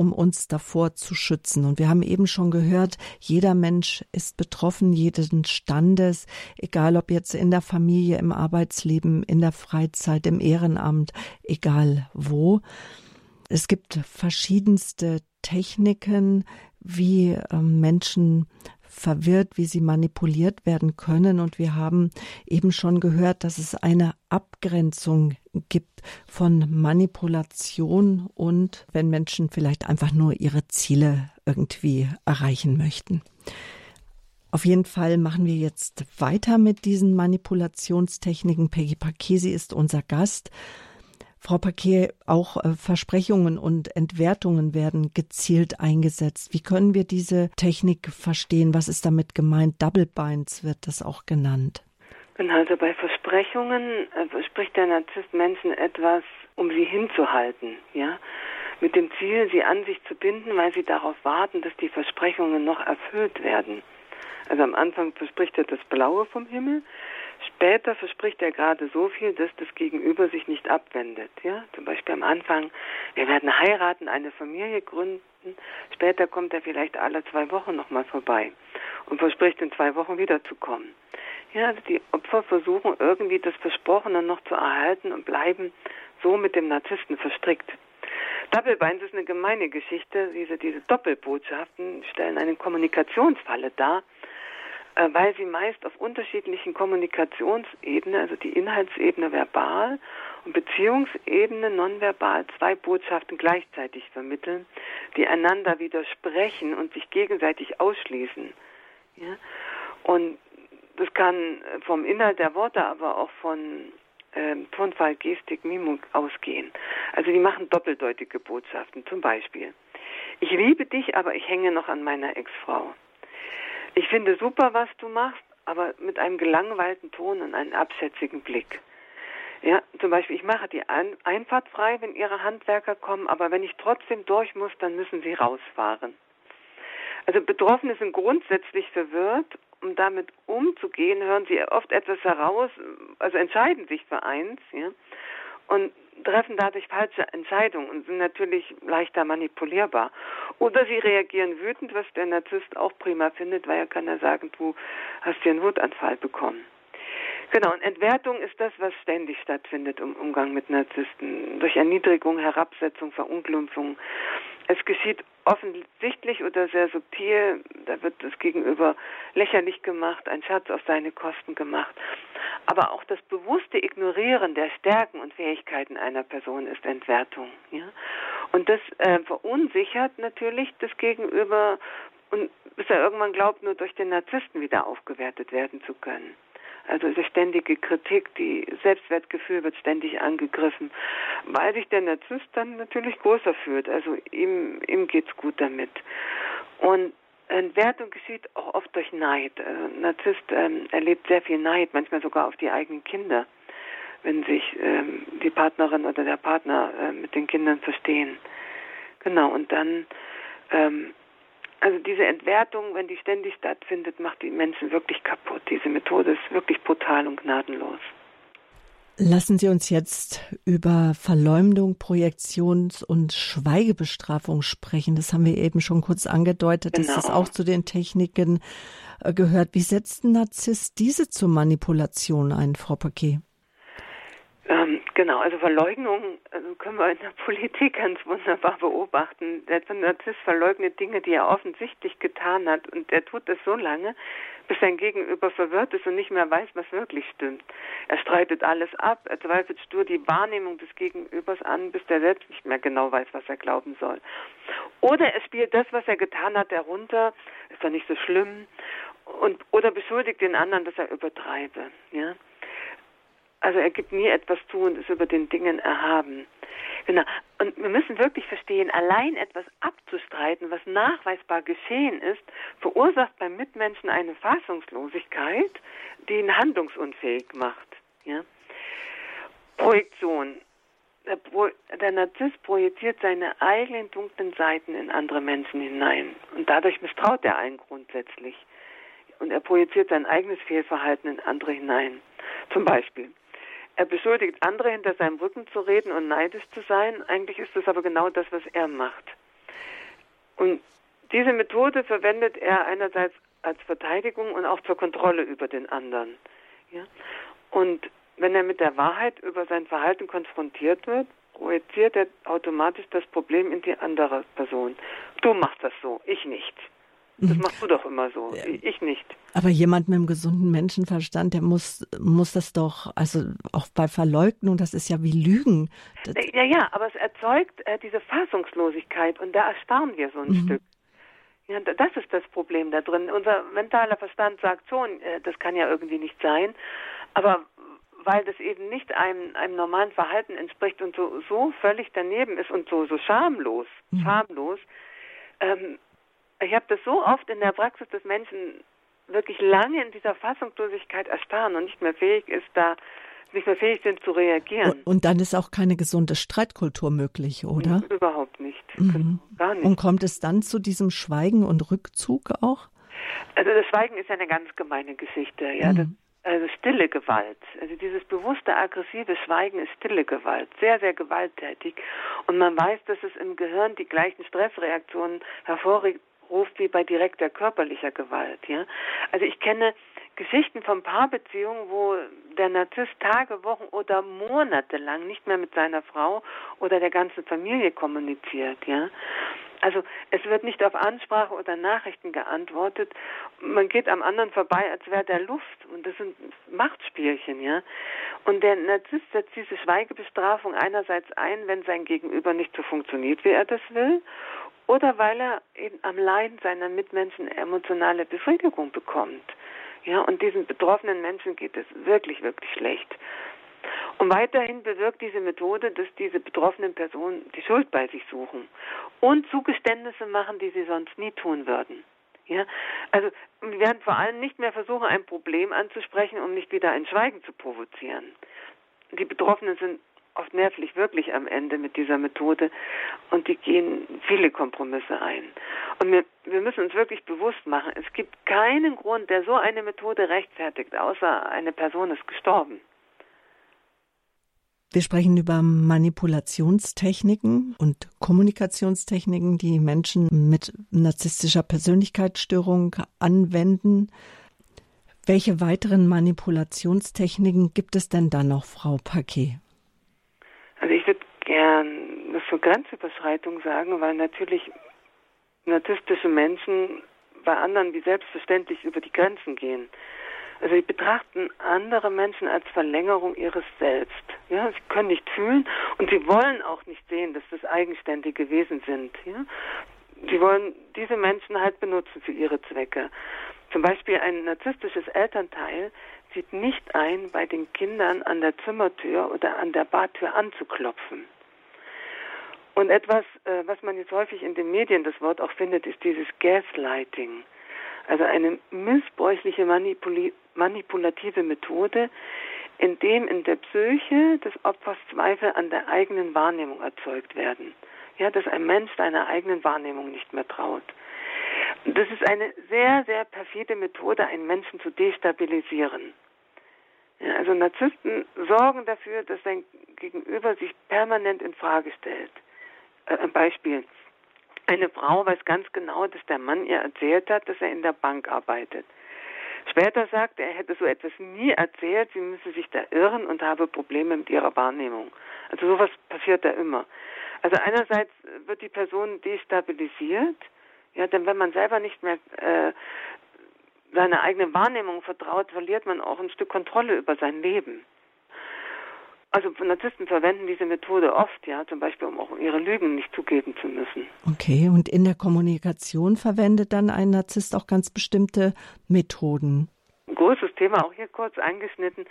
um uns davor zu schützen. Und wir haben eben schon gehört, jeder Mensch ist betroffen, jeden Standes, egal ob jetzt in der Familie, im Arbeitsleben, in der Freizeit, im Ehrenamt, egal wo. Es gibt verschiedenste Techniken, wie ähm, Menschen verwirrt, wie sie manipuliert werden können. Und wir haben eben schon gehört, dass es eine Abgrenzung gibt von Manipulation und wenn Menschen vielleicht einfach nur ihre Ziele irgendwie erreichen möchten. Auf jeden Fall machen wir jetzt weiter mit diesen Manipulationstechniken. Peggy Parkesi ist unser Gast. Frau Paquet, auch äh, Versprechungen und Entwertungen werden gezielt eingesetzt. Wie können wir diese Technik verstehen? Was ist damit gemeint? Double Binds wird das auch genannt. Genau, also bei Versprechungen äh, verspricht der Narzisst Menschen etwas, um sie hinzuhalten, ja, mit dem Ziel, sie an sich zu binden, weil sie darauf warten, dass die Versprechungen noch erfüllt werden. Also am Anfang verspricht er das Blaue vom Himmel, Später verspricht er gerade so viel, dass das Gegenüber sich nicht abwendet. Ja? Zum Beispiel am Anfang, wir werden heiraten, eine Familie gründen. Später kommt er vielleicht alle zwei Wochen nochmal vorbei und verspricht in zwei Wochen wiederzukommen. Ja, also die Opfer versuchen irgendwie das Versprochene noch zu erhalten und bleiben so mit dem Narzissten verstrickt. Doppelbeins ist eine gemeine Geschichte. Diese, diese Doppelbotschaften stellen eine Kommunikationsfalle dar, weil sie meist auf unterschiedlichen Kommunikationsebenen, also die Inhaltsebene verbal und Beziehungsebene nonverbal, zwei Botschaften gleichzeitig vermitteln, die einander widersprechen und sich gegenseitig ausschließen. Ja? Und das kann vom Inhalt der Worte, aber auch von ähm, Tonfall, Gestik, Mimik ausgehen. Also die machen doppeldeutige Botschaften. Zum Beispiel, ich liebe dich, aber ich hänge noch an meiner Ex-Frau. Ich finde super, was du machst, aber mit einem gelangweilten Ton und einem abschätzigen Blick. Ja, zum Beispiel, ich mache die Einfahrt frei, wenn Ihre Handwerker kommen, aber wenn ich trotzdem durch muss, dann müssen Sie rausfahren. Also Betroffene sind grundsätzlich verwirrt. Um damit umzugehen, hören sie oft etwas heraus, also entscheiden sich für eins, ja, und treffen dadurch falsche Entscheidungen und sind natürlich leichter manipulierbar. Oder sie reagieren wütend, was der Narzisst auch prima findet, weil er kann ja sagen, du hast hier einen Wutanfall bekommen. Genau, und Entwertung ist das, was ständig stattfindet im Umgang mit Narzissten. Durch Erniedrigung, Herabsetzung, Verunglimpfung. Es geschieht offensichtlich oder sehr subtil, da wird das Gegenüber lächerlich gemacht, ein Scherz auf seine Kosten gemacht. Aber auch das bewusste Ignorieren der Stärken und Fähigkeiten einer Person ist Entwertung. Ja? Und das äh, verunsichert natürlich das Gegenüber und bis er irgendwann glaubt, nur durch den Narzissten wieder aufgewertet werden zu können. Also diese ständige Kritik, die Selbstwertgefühl wird ständig angegriffen, weil sich der Narzisst dann natürlich größer fühlt. Also ihm, ihm geht's gut damit. Und Entwertung geschieht auch oft durch Neid. Äh, Narzisst ähm, erlebt sehr viel Neid, manchmal sogar auf die eigenen Kinder, wenn sich ähm, die Partnerin oder der Partner äh, mit den Kindern verstehen. Genau, und dann ähm, also diese Entwertung, wenn die ständig stattfindet, macht die Menschen wirklich kaputt. Diese Methode ist wirklich brutal und gnadenlos. Lassen Sie uns jetzt über Verleumdung, Projektions- und Schweigebestrafung sprechen. Das haben wir eben schon kurz angedeutet, genau. dass das auch zu den Techniken äh, gehört. Wie setzt ein Narzisst diese zur Manipulation ein, Frau Paquet? Ähm, genau, also Verleugnung also können wir in der Politik ganz wunderbar beobachten. Der Narzisst verleugnet Dinge, die er offensichtlich getan hat und er tut das so lange, bis sein Gegenüber verwirrt ist und nicht mehr weiß, was wirklich stimmt. Er streitet alles ab, er zweifelt stur die Wahrnehmung des Gegenübers an, bis der selbst nicht mehr genau weiß, was er glauben soll. Oder er spielt das, was er getan hat, herunter, ist doch nicht so schlimm, und, oder beschuldigt den anderen, dass er übertreibe. Ja? Also er gibt nie etwas zu und ist über den Dingen erhaben. Genau. Und wir müssen wirklich verstehen, allein etwas abzustreiten, was nachweisbar geschehen ist, verursacht beim Mitmenschen eine Fassungslosigkeit, die ihn handlungsunfähig macht. Ja? Projektion. der, der Narzisst projiziert seine eigenen dunklen Seiten in andere Menschen hinein. Und dadurch misstraut er allen grundsätzlich. Und er projiziert sein eigenes Fehlverhalten in andere hinein. Zum Beispiel, er beschuldigt andere hinter seinem Rücken zu reden und neidisch zu sein. Eigentlich ist das aber genau das, was er macht. Und diese Methode verwendet er einerseits als Verteidigung und auch zur Kontrolle über den anderen. Ja? Und wenn er mit der Wahrheit über sein Verhalten konfrontiert wird, projiziert er automatisch das Problem in die andere Person. Du machst das so, ich nicht. Das mhm. machst du doch immer so, ich nicht. Aber jemand mit einem gesunden Menschenverstand, der muss, muss das doch, also auch bei Verleugnung, das ist ja wie Lügen. Das ja, ja, aber es erzeugt äh, diese Fassungslosigkeit und da erstarren wir so ein mhm. Stück. Ja, das ist das Problem da drin. Unser mentaler Verstand sagt schon, äh, das kann ja irgendwie nicht sein. Aber weil das eben nicht einem, einem normalen Verhalten entspricht und so, so völlig daneben ist und so, so schamlos, mhm. schamlos. Ähm, ich habe das so oft in der Praxis des Menschen wirklich lange in dieser Fassungslosigkeit erstarren und nicht mehr fähig ist, da nicht mehr fähig sind zu reagieren. Und dann ist auch keine gesunde Streitkultur möglich, oder? Überhaupt nicht. Mhm. Gar nicht. Und kommt es dann zu diesem Schweigen und Rückzug auch? Also das Schweigen ist eine ganz gemeine Geschichte. Ja, mhm. das, also stille Gewalt. Also dieses bewusste aggressive Schweigen ist stille Gewalt, sehr, sehr gewalttätig. Und man weiß, dass es im Gehirn die gleichen Stressreaktionen hervorruft wie bei direkter körperlicher Gewalt. Ja? Also ich kenne Geschichten von Paarbeziehungen, wo der Narzisst Tage, Wochen oder Monate lang nicht mehr mit seiner Frau oder der ganzen Familie kommuniziert, ja. Also es wird nicht auf Ansprache oder Nachrichten geantwortet. Man geht am anderen vorbei, als wäre der Luft. Und das sind Machtspielchen, ja. Und der Narzisst setzt diese Schweigebestrafung einerseits ein, wenn sein Gegenüber nicht so funktioniert, wie er das will, oder weil er eben am Leiden seiner Mitmenschen emotionale Befriedigung bekommt. Ja, und diesen betroffenen Menschen geht es wirklich, wirklich schlecht. Und weiterhin bewirkt diese Methode, dass diese betroffenen Personen die Schuld bei sich suchen und Zugeständnisse machen, die sie sonst nie tun würden. Ja, also wir werden vor allem nicht mehr versuchen, ein Problem anzusprechen, um nicht wieder ein Schweigen zu provozieren. Die Betroffenen sind oft nervlich wirklich am Ende mit dieser Methode und die gehen viele Kompromisse ein. Und wir, wir müssen uns wirklich bewusst machen, es gibt keinen Grund, der so eine Methode rechtfertigt, außer eine Person ist gestorben. Wir sprechen über Manipulationstechniken und Kommunikationstechniken, die Menschen mit narzisstischer Persönlichkeitsstörung anwenden. Welche weiteren Manipulationstechniken gibt es denn da noch, Frau Paquet? Also ich würde gern das für Grenzüberschreitung sagen, weil natürlich narzisstische Menschen bei anderen wie selbstverständlich über die Grenzen gehen. Also sie betrachten andere Menschen als Verlängerung ihres Selbst. Ja, sie können nicht fühlen und sie wollen auch nicht sehen, dass das eigenständige Wesen sind. Ja, sie wollen diese Menschen halt benutzen für ihre Zwecke. Zum Beispiel ein narzisstisches Elternteil sieht nicht ein, bei den Kindern an der Zimmertür oder an der Badtür anzuklopfen. Und etwas, äh, was man jetzt häufig in den Medien das Wort auch findet, ist dieses Gaslighting. Also eine missbräuchliche Manipul manipulative Methode, in dem in der Psyche des Opfers Zweifel an der eigenen Wahrnehmung erzeugt werden. Ja, dass ein Mensch seiner eigenen Wahrnehmung nicht mehr traut. Das ist eine sehr, sehr perfide Methode, einen Menschen zu destabilisieren. Ja, also Narzissten sorgen dafür, dass sein Gegenüber sich permanent in Frage stellt. Äh, ein Beispiel. Eine Frau weiß ganz genau, dass der Mann ihr erzählt hat, dass er in der Bank arbeitet. Später sagt er, er hätte so etwas nie erzählt, sie müsse sich da irren und habe Probleme mit ihrer Wahrnehmung. Also sowas passiert da immer. Also einerseits wird die Person destabilisiert, ja, denn wenn man selber nicht mehr äh, seiner eigenen Wahrnehmung vertraut, verliert man auch ein Stück Kontrolle über sein Leben. Also Narzissten verwenden diese Methode oft, ja, zum Beispiel, um auch ihre Lügen nicht zugeben zu müssen. Okay, und in der Kommunikation verwendet dann ein Narzisst auch ganz bestimmte Methoden. Ein großes Thema, auch hier kurz angeschnitten,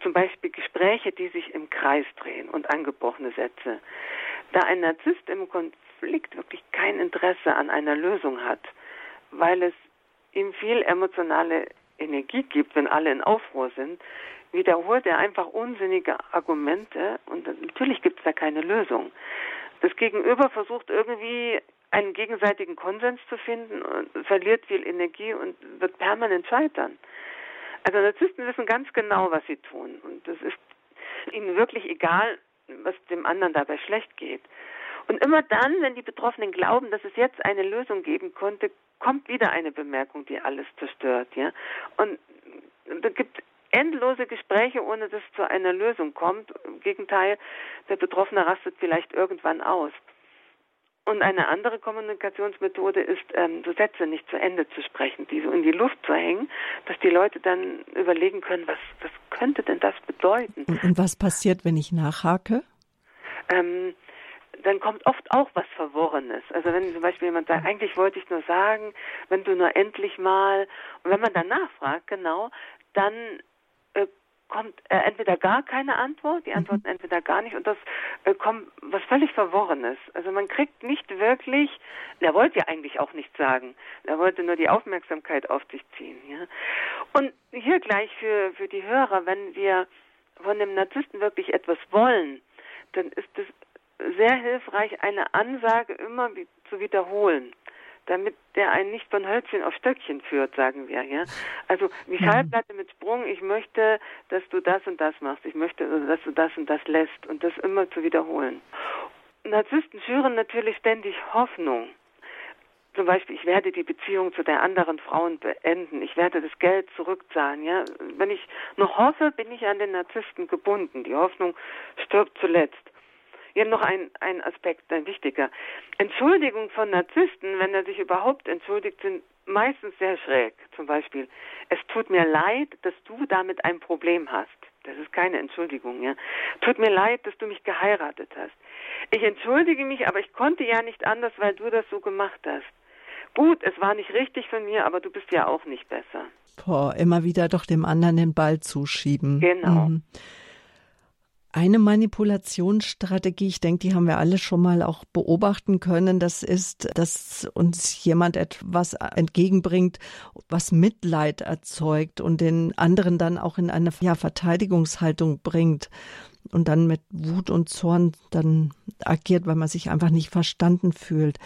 zum Beispiel Gespräche, die sich im Kreis drehen und angebrochene Sätze. Da ein Narzisst im Konflikt wirklich kein Interesse an einer Lösung hat, weil es ihm viel emotionale Energie gibt, wenn alle in Aufruhr sind, wiederholt er einfach unsinnige Argumente und natürlich gibt es da keine Lösung. Das Gegenüber versucht irgendwie einen gegenseitigen Konsens zu finden und verliert viel Energie und wird permanent scheitern. Also Narzissten wissen ganz genau, was sie tun und das ist ihnen wirklich egal, was dem anderen dabei schlecht geht. Und immer dann, wenn die Betroffenen glauben, dass es jetzt eine Lösung geben konnte, kommt wieder eine Bemerkung, die alles zerstört, ja. Und da gibt endlose Gespräche, ohne dass es zu einer Lösung kommt. Im Gegenteil, der Betroffene rastet vielleicht irgendwann aus. Und eine andere Kommunikationsmethode ist, ähm, so Sätze nicht zu Ende zu sprechen, die so in die Luft zu hängen, dass die Leute dann überlegen können, was, was könnte denn das bedeuten? Und, und was passiert, wenn ich nachhake? Ähm, dann kommt oft auch was Verworrenes. Also wenn zum Beispiel jemand sagt, eigentlich wollte ich nur sagen, wenn du nur endlich mal, und wenn man dann nachfragt, genau, dann kommt äh, entweder gar keine Antwort, die antworten mhm. entweder gar nicht und das äh, kommt was völlig Verworrenes. Also man kriegt nicht wirklich, er wollte ja eigentlich auch nichts sagen, er wollte nur die Aufmerksamkeit auf sich ziehen. Ja? Und hier gleich für, für die Hörer, wenn wir von dem Narzissten wirklich etwas wollen, dann ist es sehr hilfreich, eine Ansage immer zu wiederholen damit der einen nicht von Hölzchen auf Stöckchen führt, sagen wir, ja. Also die mhm. Schallplatte mit Sprung, ich möchte, dass du das und das machst, ich möchte, also, dass du das und das lässt und das immer zu wiederholen. Narzissten schüren natürlich ständig Hoffnung. Zum Beispiel, ich werde die Beziehung zu der anderen Frau beenden, ich werde das Geld zurückzahlen, ja. Wenn ich noch hoffe, bin ich an den Narzissten gebunden. Die Hoffnung stirbt zuletzt. Ja, noch ein, ein Aspekt, ein wichtiger. Entschuldigung von Narzissten, wenn er sich überhaupt entschuldigt, sind meistens sehr schräg. Zum Beispiel, es tut mir leid, dass du damit ein Problem hast. Das ist keine Entschuldigung, ja. Tut mir leid, dass du mich geheiratet hast. Ich entschuldige mich, aber ich konnte ja nicht anders, weil du das so gemacht hast. Gut, es war nicht richtig von mir, aber du bist ja auch nicht besser. Boah, immer wieder doch dem anderen den Ball zuschieben. Genau. Mhm. Eine Manipulationsstrategie, ich denke, die haben wir alle schon mal auch beobachten können, das ist, dass uns jemand etwas entgegenbringt, was Mitleid erzeugt und den anderen dann auch in eine ja, Verteidigungshaltung bringt und dann mit Wut und Zorn dann agiert, weil man sich einfach nicht verstanden fühlt.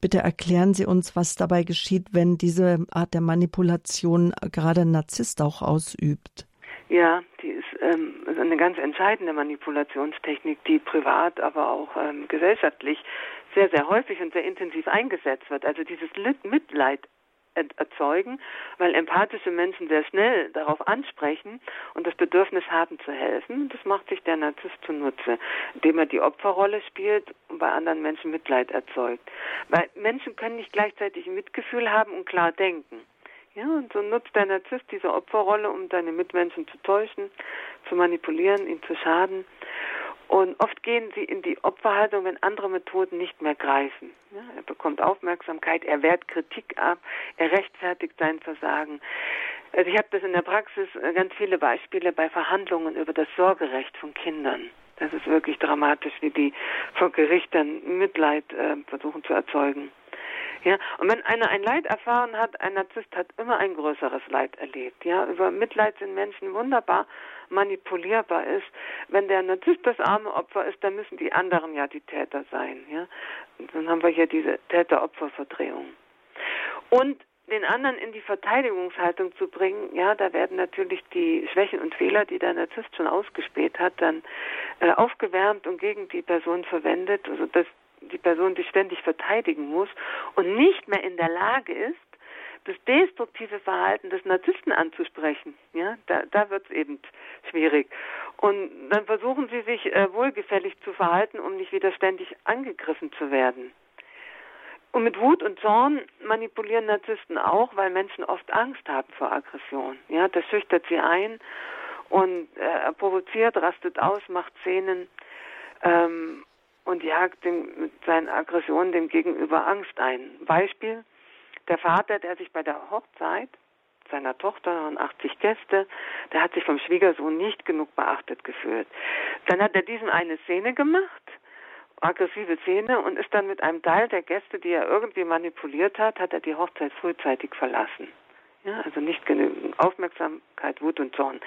Bitte erklären Sie uns, was dabei geschieht, wenn diese Art der Manipulation gerade ein Narzisst auch ausübt. Ja, die ist ähm, eine ganz entscheidende Manipulationstechnik, die privat, aber auch ähm, gesellschaftlich sehr, sehr häufig und sehr intensiv eingesetzt wird. Also dieses Mitleid erzeugen, weil empathische Menschen sehr schnell darauf ansprechen und das Bedürfnis haben zu helfen. Das macht sich der Narzisst zunutze, indem er die Opferrolle spielt und bei anderen Menschen Mitleid erzeugt. Weil Menschen können nicht gleichzeitig Mitgefühl haben und klar denken. Ja, und so nutzt der Narzisst diese Opferrolle, um deine Mitmenschen zu täuschen, zu manipulieren, ihnen zu schaden. Und oft gehen sie in die Opferhaltung, wenn andere Methoden nicht mehr greifen. Ja, er bekommt Aufmerksamkeit, er wehrt Kritik ab, er rechtfertigt sein Versagen. Also ich habe das in der Praxis äh, ganz viele Beispiele bei Verhandlungen über das Sorgerecht von Kindern. Das ist wirklich dramatisch, wie die vor Gericht dann Mitleid äh, versuchen zu erzeugen. Ja, und wenn einer ein Leid erfahren hat, ein Narzisst hat immer ein größeres Leid erlebt. Ja, über Mitleid sind Menschen wunderbar manipulierbar ist. Wenn der Narzisst das arme Opfer ist, dann müssen die anderen ja die Täter sein. Ja, und dann haben wir hier diese Täter-Opfer-Verdrehung. Und den anderen in die Verteidigungshaltung zu bringen, ja, da werden natürlich die Schwächen und Fehler, die der Narzisst schon ausgespäht hat, dann äh, aufgewärmt und gegen die Person verwendet, also dass die Person sich ständig verteidigen muss und nicht mehr in der Lage ist, das destruktive Verhalten des Narzissten anzusprechen. Ja, da, da wird es eben schwierig. Und dann versuchen sie sich äh, wohlgefällig zu verhalten, um nicht wieder ständig angegriffen zu werden. Und mit Wut und Zorn manipulieren Narzissten auch, weil Menschen oft Angst haben vor Aggression. Ja, das schüchtert sie ein und äh, er provoziert, rastet aus, macht Szenen. Ähm, und jagt dem, mit seinen Aggressionen dem Gegenüber Angst ein. Beispiel, der Vater, der sich bei der Hochzeit seiner Tochter und 80 Gäste, der hat sich vom Schwiegersohn nicht genug beachtet gefühlt. Dann hat er diesem eine Szene gemacht, aggressive Szene, und ist dann mit einem Teil der Gäste, die er irgendwie manipuliert hat, hat er die Hochzeit frühzeitig verlassen. Ja, also nicht genügend Aufmerksamkeit, Wut und Zorn.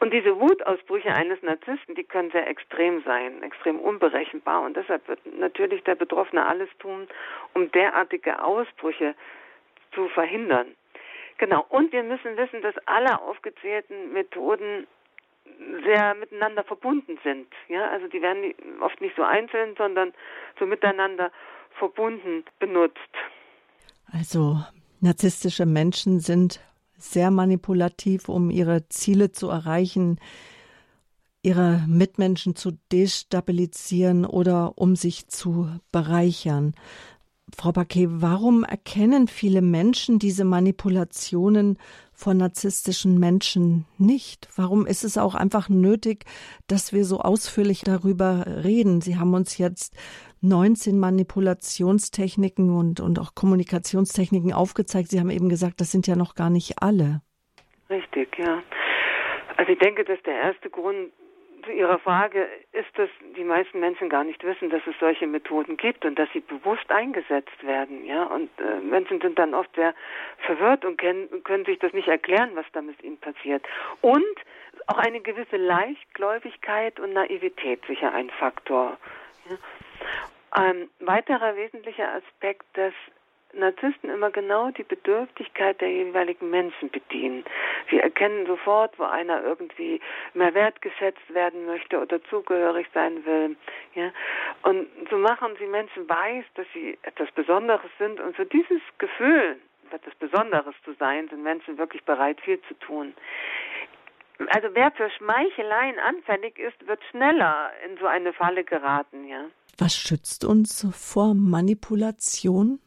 Und diese Wutausbrüche eines Narzissten, die können sehr extrem sein, extrem unberechenbar. Und deshalb wird natürlich der Betroffene alles tun, um derartige Ausbrüche zu verhindern. Genau. Und wir müssen wissen, dass alle aufgezählten Methoden sehr miteinander verbunden sind. Ja, also die werden oft nicht so einzeln, sondern so miteinander verbunden benutzt. Also narzisstische Menschen sind sehr manipulativ, um ihre Ziele zu erreichen, ihre Mitmenschen zu destabilisieren oder um sich zu bereichern. Frau Baquet, warum erkennen viele Menschen diese Manipulationen von narzisstischen Menschen nicht? Warum ist es auch einfach nötig, dass wir so ausführlich darüber reden? Sie haben uns jetzt 19 Manipulationstechniken und, und auch Kommunikationstechniken aufgezeigt. Sie haben eben gesagt, das sind ja noch gar nicht alle. Richtig, ja. Also ich denke, dass der erste Grund zu Ihrer Frage ist, dass die meisten Menschen gar nicht wissen, dass es solche Methoden gibt und dass sie bewusst eingesetzt werden. Ja, und äh, Menschen sind dann oft sehr verwirrt und können, können sich das nicht erklären, was da mit ihnen passiert. Und auch eine gewisse Leichtgläubigkeit und Naivität sicher ein Faktor. Ja. Ein weiterer wesentlicher Aspekt, dass Narzissten immer genau die Bedürftigkeit der jeweiligen Menschen bedienen. Sie erkennen sofort, wo einer irgendwie mehr wertgeschätzt werden möchte oder zugehörig sein will. Ja? Und so machen sie Menschen weiß, dass sie etwas Besonderes sind. Und für dieses Gefühl, etwas Besonderes zu sein, sind Menschen wirklich bereit, viel zu tun. Also wer für Schmeicheleien anfällig ist, wird schneller in so eine Falle geraten, ja. Was schützt uns vor Manipulation?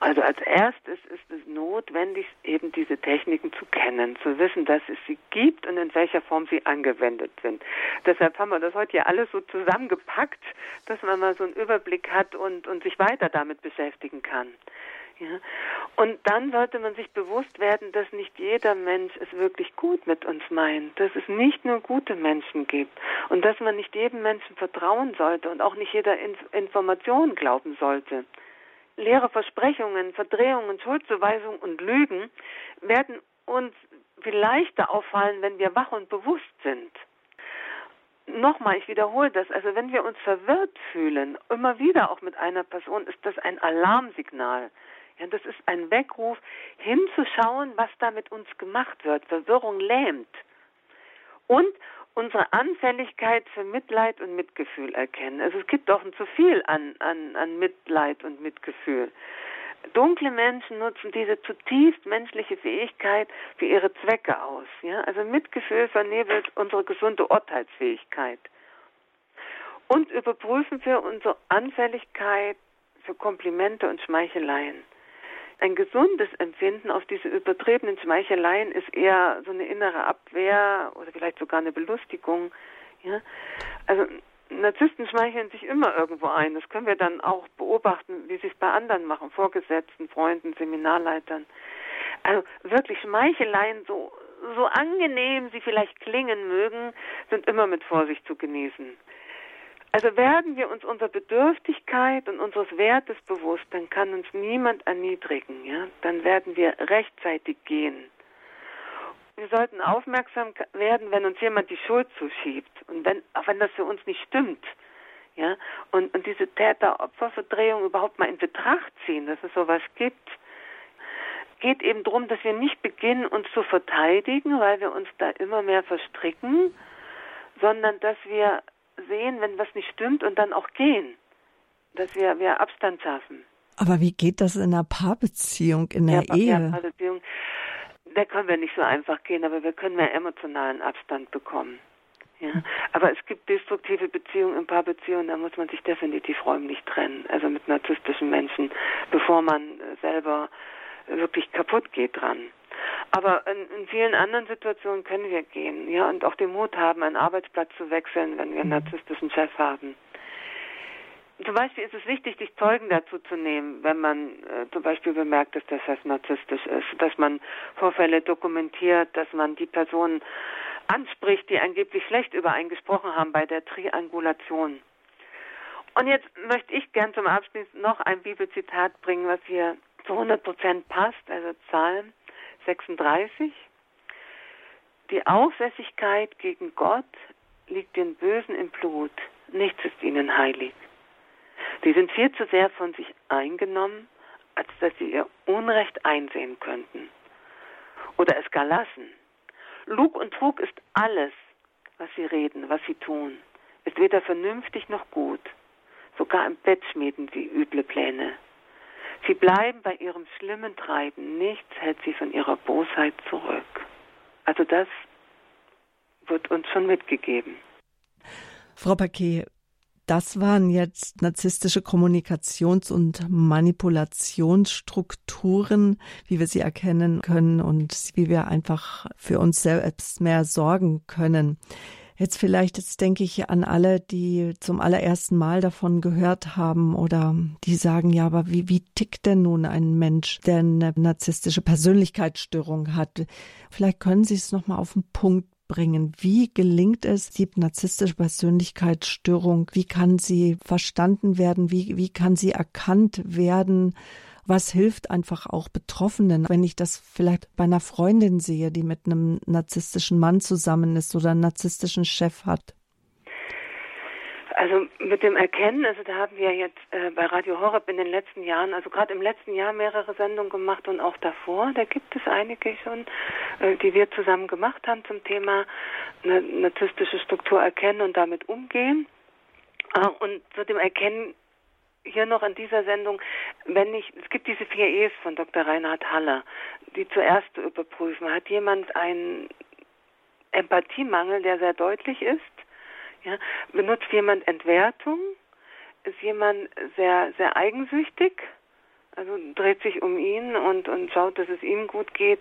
Also als erstes ist es notwendig, eben diese Techniken zu kennen, zu wissen, dass es sie gibt und in welcher Form sie angewendet sind. Deshalb haben wir das heute ja alles so zusammengepackt, dass man mal so einen Überblick hat und, und sich weiter damit beschäftigen kann. Ja. Und dann sollte man sich bewusst werden, dass nicht jeder Mensch es wirklich gut mit uns meint, dass es nicht nur gute Menschen gibt und dass man nicht jedem Menschen vertrauen sollte und auch nicht jeder Inf Information glauben sollte leere Versprechungen, Verdrehungen, Schuldzuweisungen und Lügen werden uns viel leichter auffallen, wenn wir wach und bewusst sind. Nochmal, ich wiederhole das, also wenn wir uns verwirrt fühlen, immer wieder auch mit einer Person, ist das ein Alarmsignal. Ja, das ist ein Weckruf, hinzuschauen, was da mit uns gemacht wird. Verwirrung lähmt. Und unsere Anfälligkeit für Mitleid und Mitgefühl erkennen. Also es gibt doch zu viel an, an, an Mitleid und Mitgefühl. Dunkle Menschen nutzen diese zutiefst menschliche Fähigkeit für ihre Zwecke aus. Ja? Also Mitgefühl vernebelt unsere gesunde Urteilsfähigkeit. Und überprüfen wir unsere Anfälligkeit für Komplimente und Schmeicheleien ein gesundes Empfinden auf diese übertriebenen Schmeicheleien ist eher so eine innere Abwehr oder vielleicht sogar eine Belustigung. Ja? Also Narzissten schmeicheln sich immer irgendwo ein. Das können wir dann auch beobachten, wie sie es bei anderen machen, Vorgesetzten, Freunden, Seminarleitern. Also wirklich Schmeicheleien, so, so angenehm sie vielleicht klingen mögen, sind immer mit Vorsicht zu genießen. Also werden wir uns unserer Bedürftigkeit und unseres Wertes bewusst, dann kann uns niemand erniedrigen, ja? Dann werden wir rechtzeitig gehen. Wir sollten aufmerksam werden, wenn uns jemand die Schuld zuschiebt und wenn, auch wenn das für uns nicht stimmt, ja? Und, und diese Täter-Opfer-Verdrehung überhaupt mal in Betracht ziehen, dass es sowas gibt geht eben darum, dass wir nicht beginnen, uns zu verteidigen, weil wir uns da immer mehr verstricken, sondern dass wir sehen, wenn was nicht stimmt und dann auch gehen. Dass wir, wir Abstand schaffen. Aber wie geht das in einer Paarbeziehung, in der ja, Ehe? Ja, Paarbeziehung, da können wir nicht so einfach gehen, aber wir können mehr emotionalen Abstand bekommen. Ja, aber es gibt destruktive Beziehungen in Paarbeziehungen, da muss man sich definitiv räumlich trennen, also mit narzisstischen Menschen, bevor man selber wirklich kaputt geht dran. Aber in, in, vielen anderen Situationen können wir gehen, ja, und auch den Mut haben, einen Arbeitsplatz zu wechseln, wenn wir einen mhm. narzisstischen Chef haben. Zum Beispiel ist es wichtig, die Zeugen dazu zu nehmen, wenn man äh, zum Beispiel bemerkt, dass der Chef narzisstisch ist, dass man Vorfälle dokumentiert, dass man die Personen anspricht, die angeblich schlecht über einen gesprochen haben bei der Triangulation. Und jetzt möchte ich gern zum Abschluss noch ein Bibelzitat bringen, was hier zu 100 Prozent passt, also Psalm 36. Die Aufsässigkeit gegen Gott liegt den Bösen im Blut. Nichts ist ihnen heilig. Sie sind viel zu sehr von sich eingenommen, als dass sie ihr Unrecht einsehen könnten. Oder es gar lassen. Lug und Trug ist alles, was sie reden, was sie tun. Ist weder vernünftig noch gut. Sogar im Bett schmieden sie üble Pläne. Sie bleiben bei ihrem schlimmen Treiben. Nichts hält sie von ihrer Bosheit zurück. Also das wird uns schon mitgegeben. Frau Paquet, das waren jetzt narzisstische Kommunikations- und Manipulationsstrukturen, wie wir sie erkennen können und wie wir einfach für uns selbst mehr sorgen können. Jetzt vielleicht, jetzt denke ich an alle, die zum allerersten Mal davon gehört haben oder die sagen, ja, aber wie, wie tickt denn nun ein Mensch, der eine narzisstische Persönlichkeitsstörung hat? Vielleicht können Sie es nochmal auf den Punkt bringen. Wie gelingt es, die narzisstische Persönlichkeitsstörung? Wie kann sie verstanden werden? Wie, wie kann sie erkannt werden? Was hilft einfach auch Betroffenen, wenn ich das vielleicht bei einer Freundin sehe, die mit einem narzisstischen Mann zusammen ist oder einen narzisstischen Chef hat? Also mit dem Erkennen, also da haben wir jetzt äh, bei Radio Horeb in den letzten Jahren, also gerade im letzten Jahr mehrere Sendungen gemacht und auch davor, da gibt es einige schon, äh, die wir zusammen gemacht haben zum Thema eine narzisstische Struktur erkennen und damit umgehen. Äh, und zu dem Erkennen hier noch in dieser Sendung, wenn ich, es gibt diese vier E's von Dr. Reinhard Haller, die zuerst zu überprüfen. Hat jemand einen Empathiemangel, der sehr deutlich ist? Ja? Benutzt jemand Entwertung? Ist jemand sehr, sehr eigensüchtig? Also dreht sich um ihn und, und schaut, dass es ihm gut geht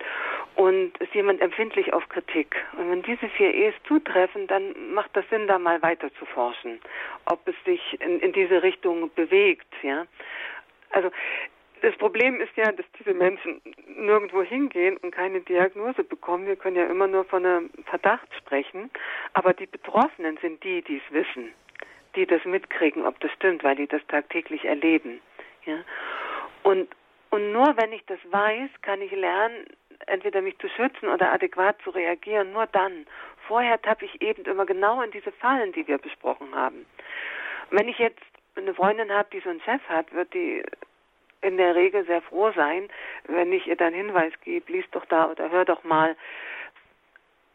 und ist jemand empfindlich auf Kritik. Und wenn diese vier E's zutreffen, dann macht das Sinn, da mal weiter zu forschen, ob es sich in, in diese Richtung bewegt, ja. Also das Problem ist ja, dass diese Menschen nirgendwo hingehen und keine Diagnose bekommen. Wir können ja immer nur von einem Verdacht sprechen, aber die Betroffenen sind die, die es wissen, die das mitkriegen, ob das stimmt, weil die das tagtäglich erleben. Ja. Und, und nur wenn ich das weiß, kann ich lernen, entweder mich zu schützen oder adäquat zu reagieren. Nur dann. Vorher tappe ich eben immer genau in diese Fallen, die wir besprochen haben. Wenn ich jetzt eine Freundin habe, die so einen Chef hat, wird die in der Regel sehr froh sein, wenn ich ihr dann Hinweis gebe, lies doch da oder hör doch mal,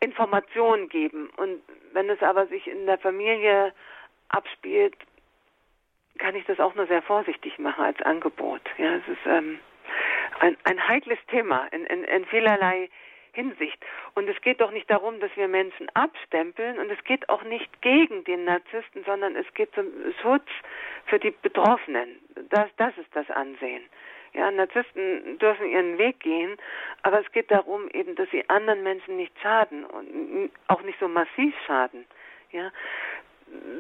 Informationen geben. Und wenn es aber sich in der Familie abspielt, kann ich das auch nur sehr vorsichtig machen als Angebot. Ja, es ist ähm, ein, ein heikles Thema in, in, in vielerlei Hinsicht. Und es geht doch nicht darum, dass wir Menschen abstempeln und es geht auch nicht gegen den Narzissten, sondern es geht zum Schutz für die Betroffenen. Das, das ist das Ansehen. Ja, Narzissten dürfen ihren Weg gehen, aber es geht darum eben, dass sie anderen Menschen nicht schaden und auch nicht so massiv schaden. Ja,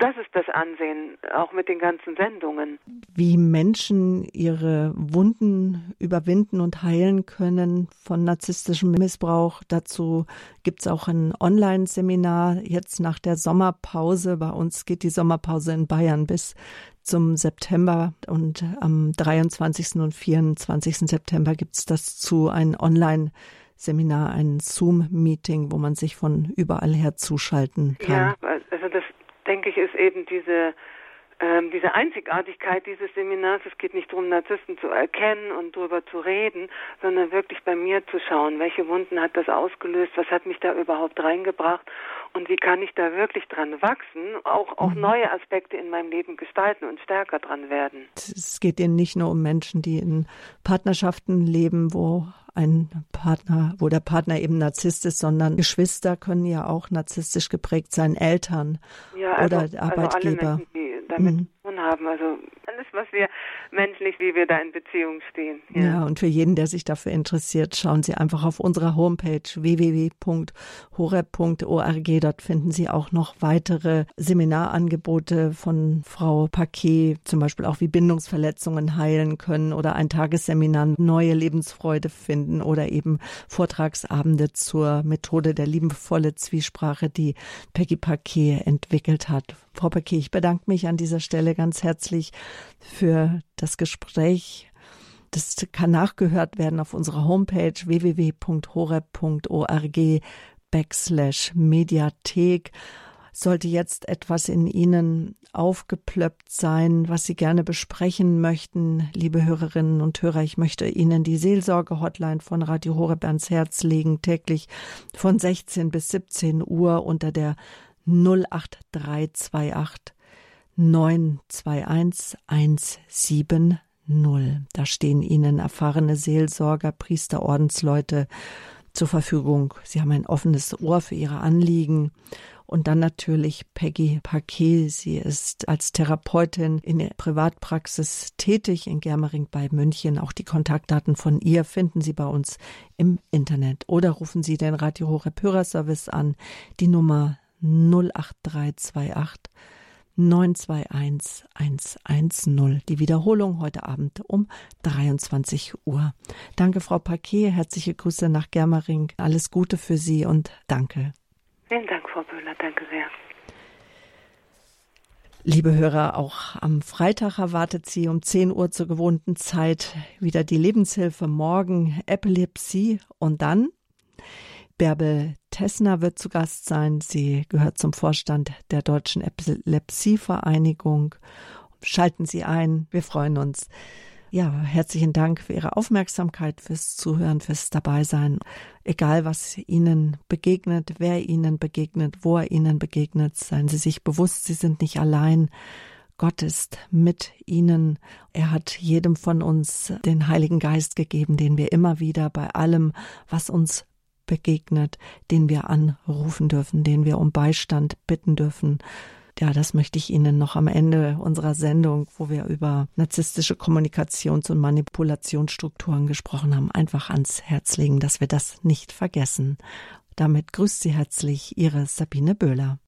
das ist das Ansehen, auch mit den ganzen Sendungen. Wie Menschen ihre Wunden überwinden und heilen können von narzisstischem Missbrauch. Dazu gibt es auch ein Online-Seminar jetzt nach der Sommerpause. Bei uns geht die Sommerpause in Bayern bis zum September und am 23. und 24. September gibt es das zu ein Online-Seminar, ein Zoom-Meeting, wo man sich von überall her zuschalten kann. Ja, also das denke ich, ist eben diese ähm, diese Einzigartigkeit dieses Seminars, es geht nicht darum, Narzissten zu erkennen und darüber zu reden, sondern wirklich bei mir zu schauen, welche Wunden hat das ausgelöst, was hat mich da überhaupt reingebracht und wie kann ich da wirklich dran wachsen, auch, auch mhm. neue Aspekte in meinem Leben gestalten und stärker dran werden. Es geht Ihnen nicht nur um Menschen, die in Partnerschaften leben, wo ein Partner, wo der Partner eben Narzisst ist, sondern Geschwister können ja auch narzisstisch geprägt sein, Eltern ja, also, oder Arbeitgeber. Also alle Menschen, die damit mhm. Haben. Also alles, was wir menschlich, wie wir da in Beziehung stehen. Ja. ja, und für jeden, der sich dafür interessiert, schauen Sie einfach auf unserer Homepage www.horeb.org. Dort finden Sie auch noch weitere Seminarangebote von Frau Paquet, zum Beispiel auch wie Bindungsverletzungen heilen können oder ein Tagesseminar neue Lebensfreude finden oder eben Vortragsabende zur Methode der liebevolle Zwiesprache, die Peggy Paquet entwickelt hat. Frau Paquet, ich bedanke mich an dieser Stelle ganz herzlich für das Gespräch Das kann nachgehört werden auf unserer Homepage www.horeb.org backslash Mediathek. Sollte jetzt etwas in Ihnen aufgeplöppt sein, was Sie gerne besprechen möchten, liebe Hörerinnen und Hörer, ich möchte Ihnen die Seelsorge-Hotline von Radio Horeb ans Herz legen, täglich von 16 bis 17 Uhr unter der 08328 921 170. Da stehen Ihnen erfahrene Seelsorger, Priester, Ordensleute zur Verfügung. Sie haben ein offenes Ohr für Ihre Anliegen und dann natürlich Peggy Paquet. Sie ist als Therapeutin in der Privatpraxis tätig in Germering bei München. Auch die Kontaktdaten von ihr finden Sie bei uns im Internet. Oder rufen Sie den Radio Horeb Hörerservice an, die Nummer 08328 921 110. Die Wiederholung heute Abend um 23 Uhr. Danke, Frau Paquet. Herzliche Grüße nach Germering. Alles Gute für Sie und danke. Vielen Dank, Frau Böhler. Danke sehr. Liebe Hörer, auch am Freitag erwartet Sie um 10 Uhr zur gewohnten Zeit wieder die Lebenshilfe. Morgen Epilepsie und dann Bärbel Tessner wird zu Gast sein. Sie gehört zum Vorstand der Deutschen Epilepsievereinigung. Schalten Sie ein. Wir freuen uns. Ja, herzlichen Dank für Ihre Aufmerksamkeit, fürs Zuhören, fürs Dabeisein. Egal, was Ihnen begegnet, wer Ihnen begegnet, wo er Ihnen begegnet, seien Sie sich bewusst, Sie sind nicht allein. Gott ist mit Ihnen. Er hat jedem von uns den Heiligen Geist gegeben, den wir immer wieder bei allem, was uns begegnet, den wir anrufen dürfen, den wir um Beistand bitten dürfen ja, das möchte ich Ihnen noch am Ende unserer Sendung, wo wir über narzisstische Kommunikations- und Manipulationsstrukturen gesprochen haben, einfach ans Herz legen, dass wir das nicht vergessen. Damit grüßt Sie herzlich Ihre Sabine Böhler.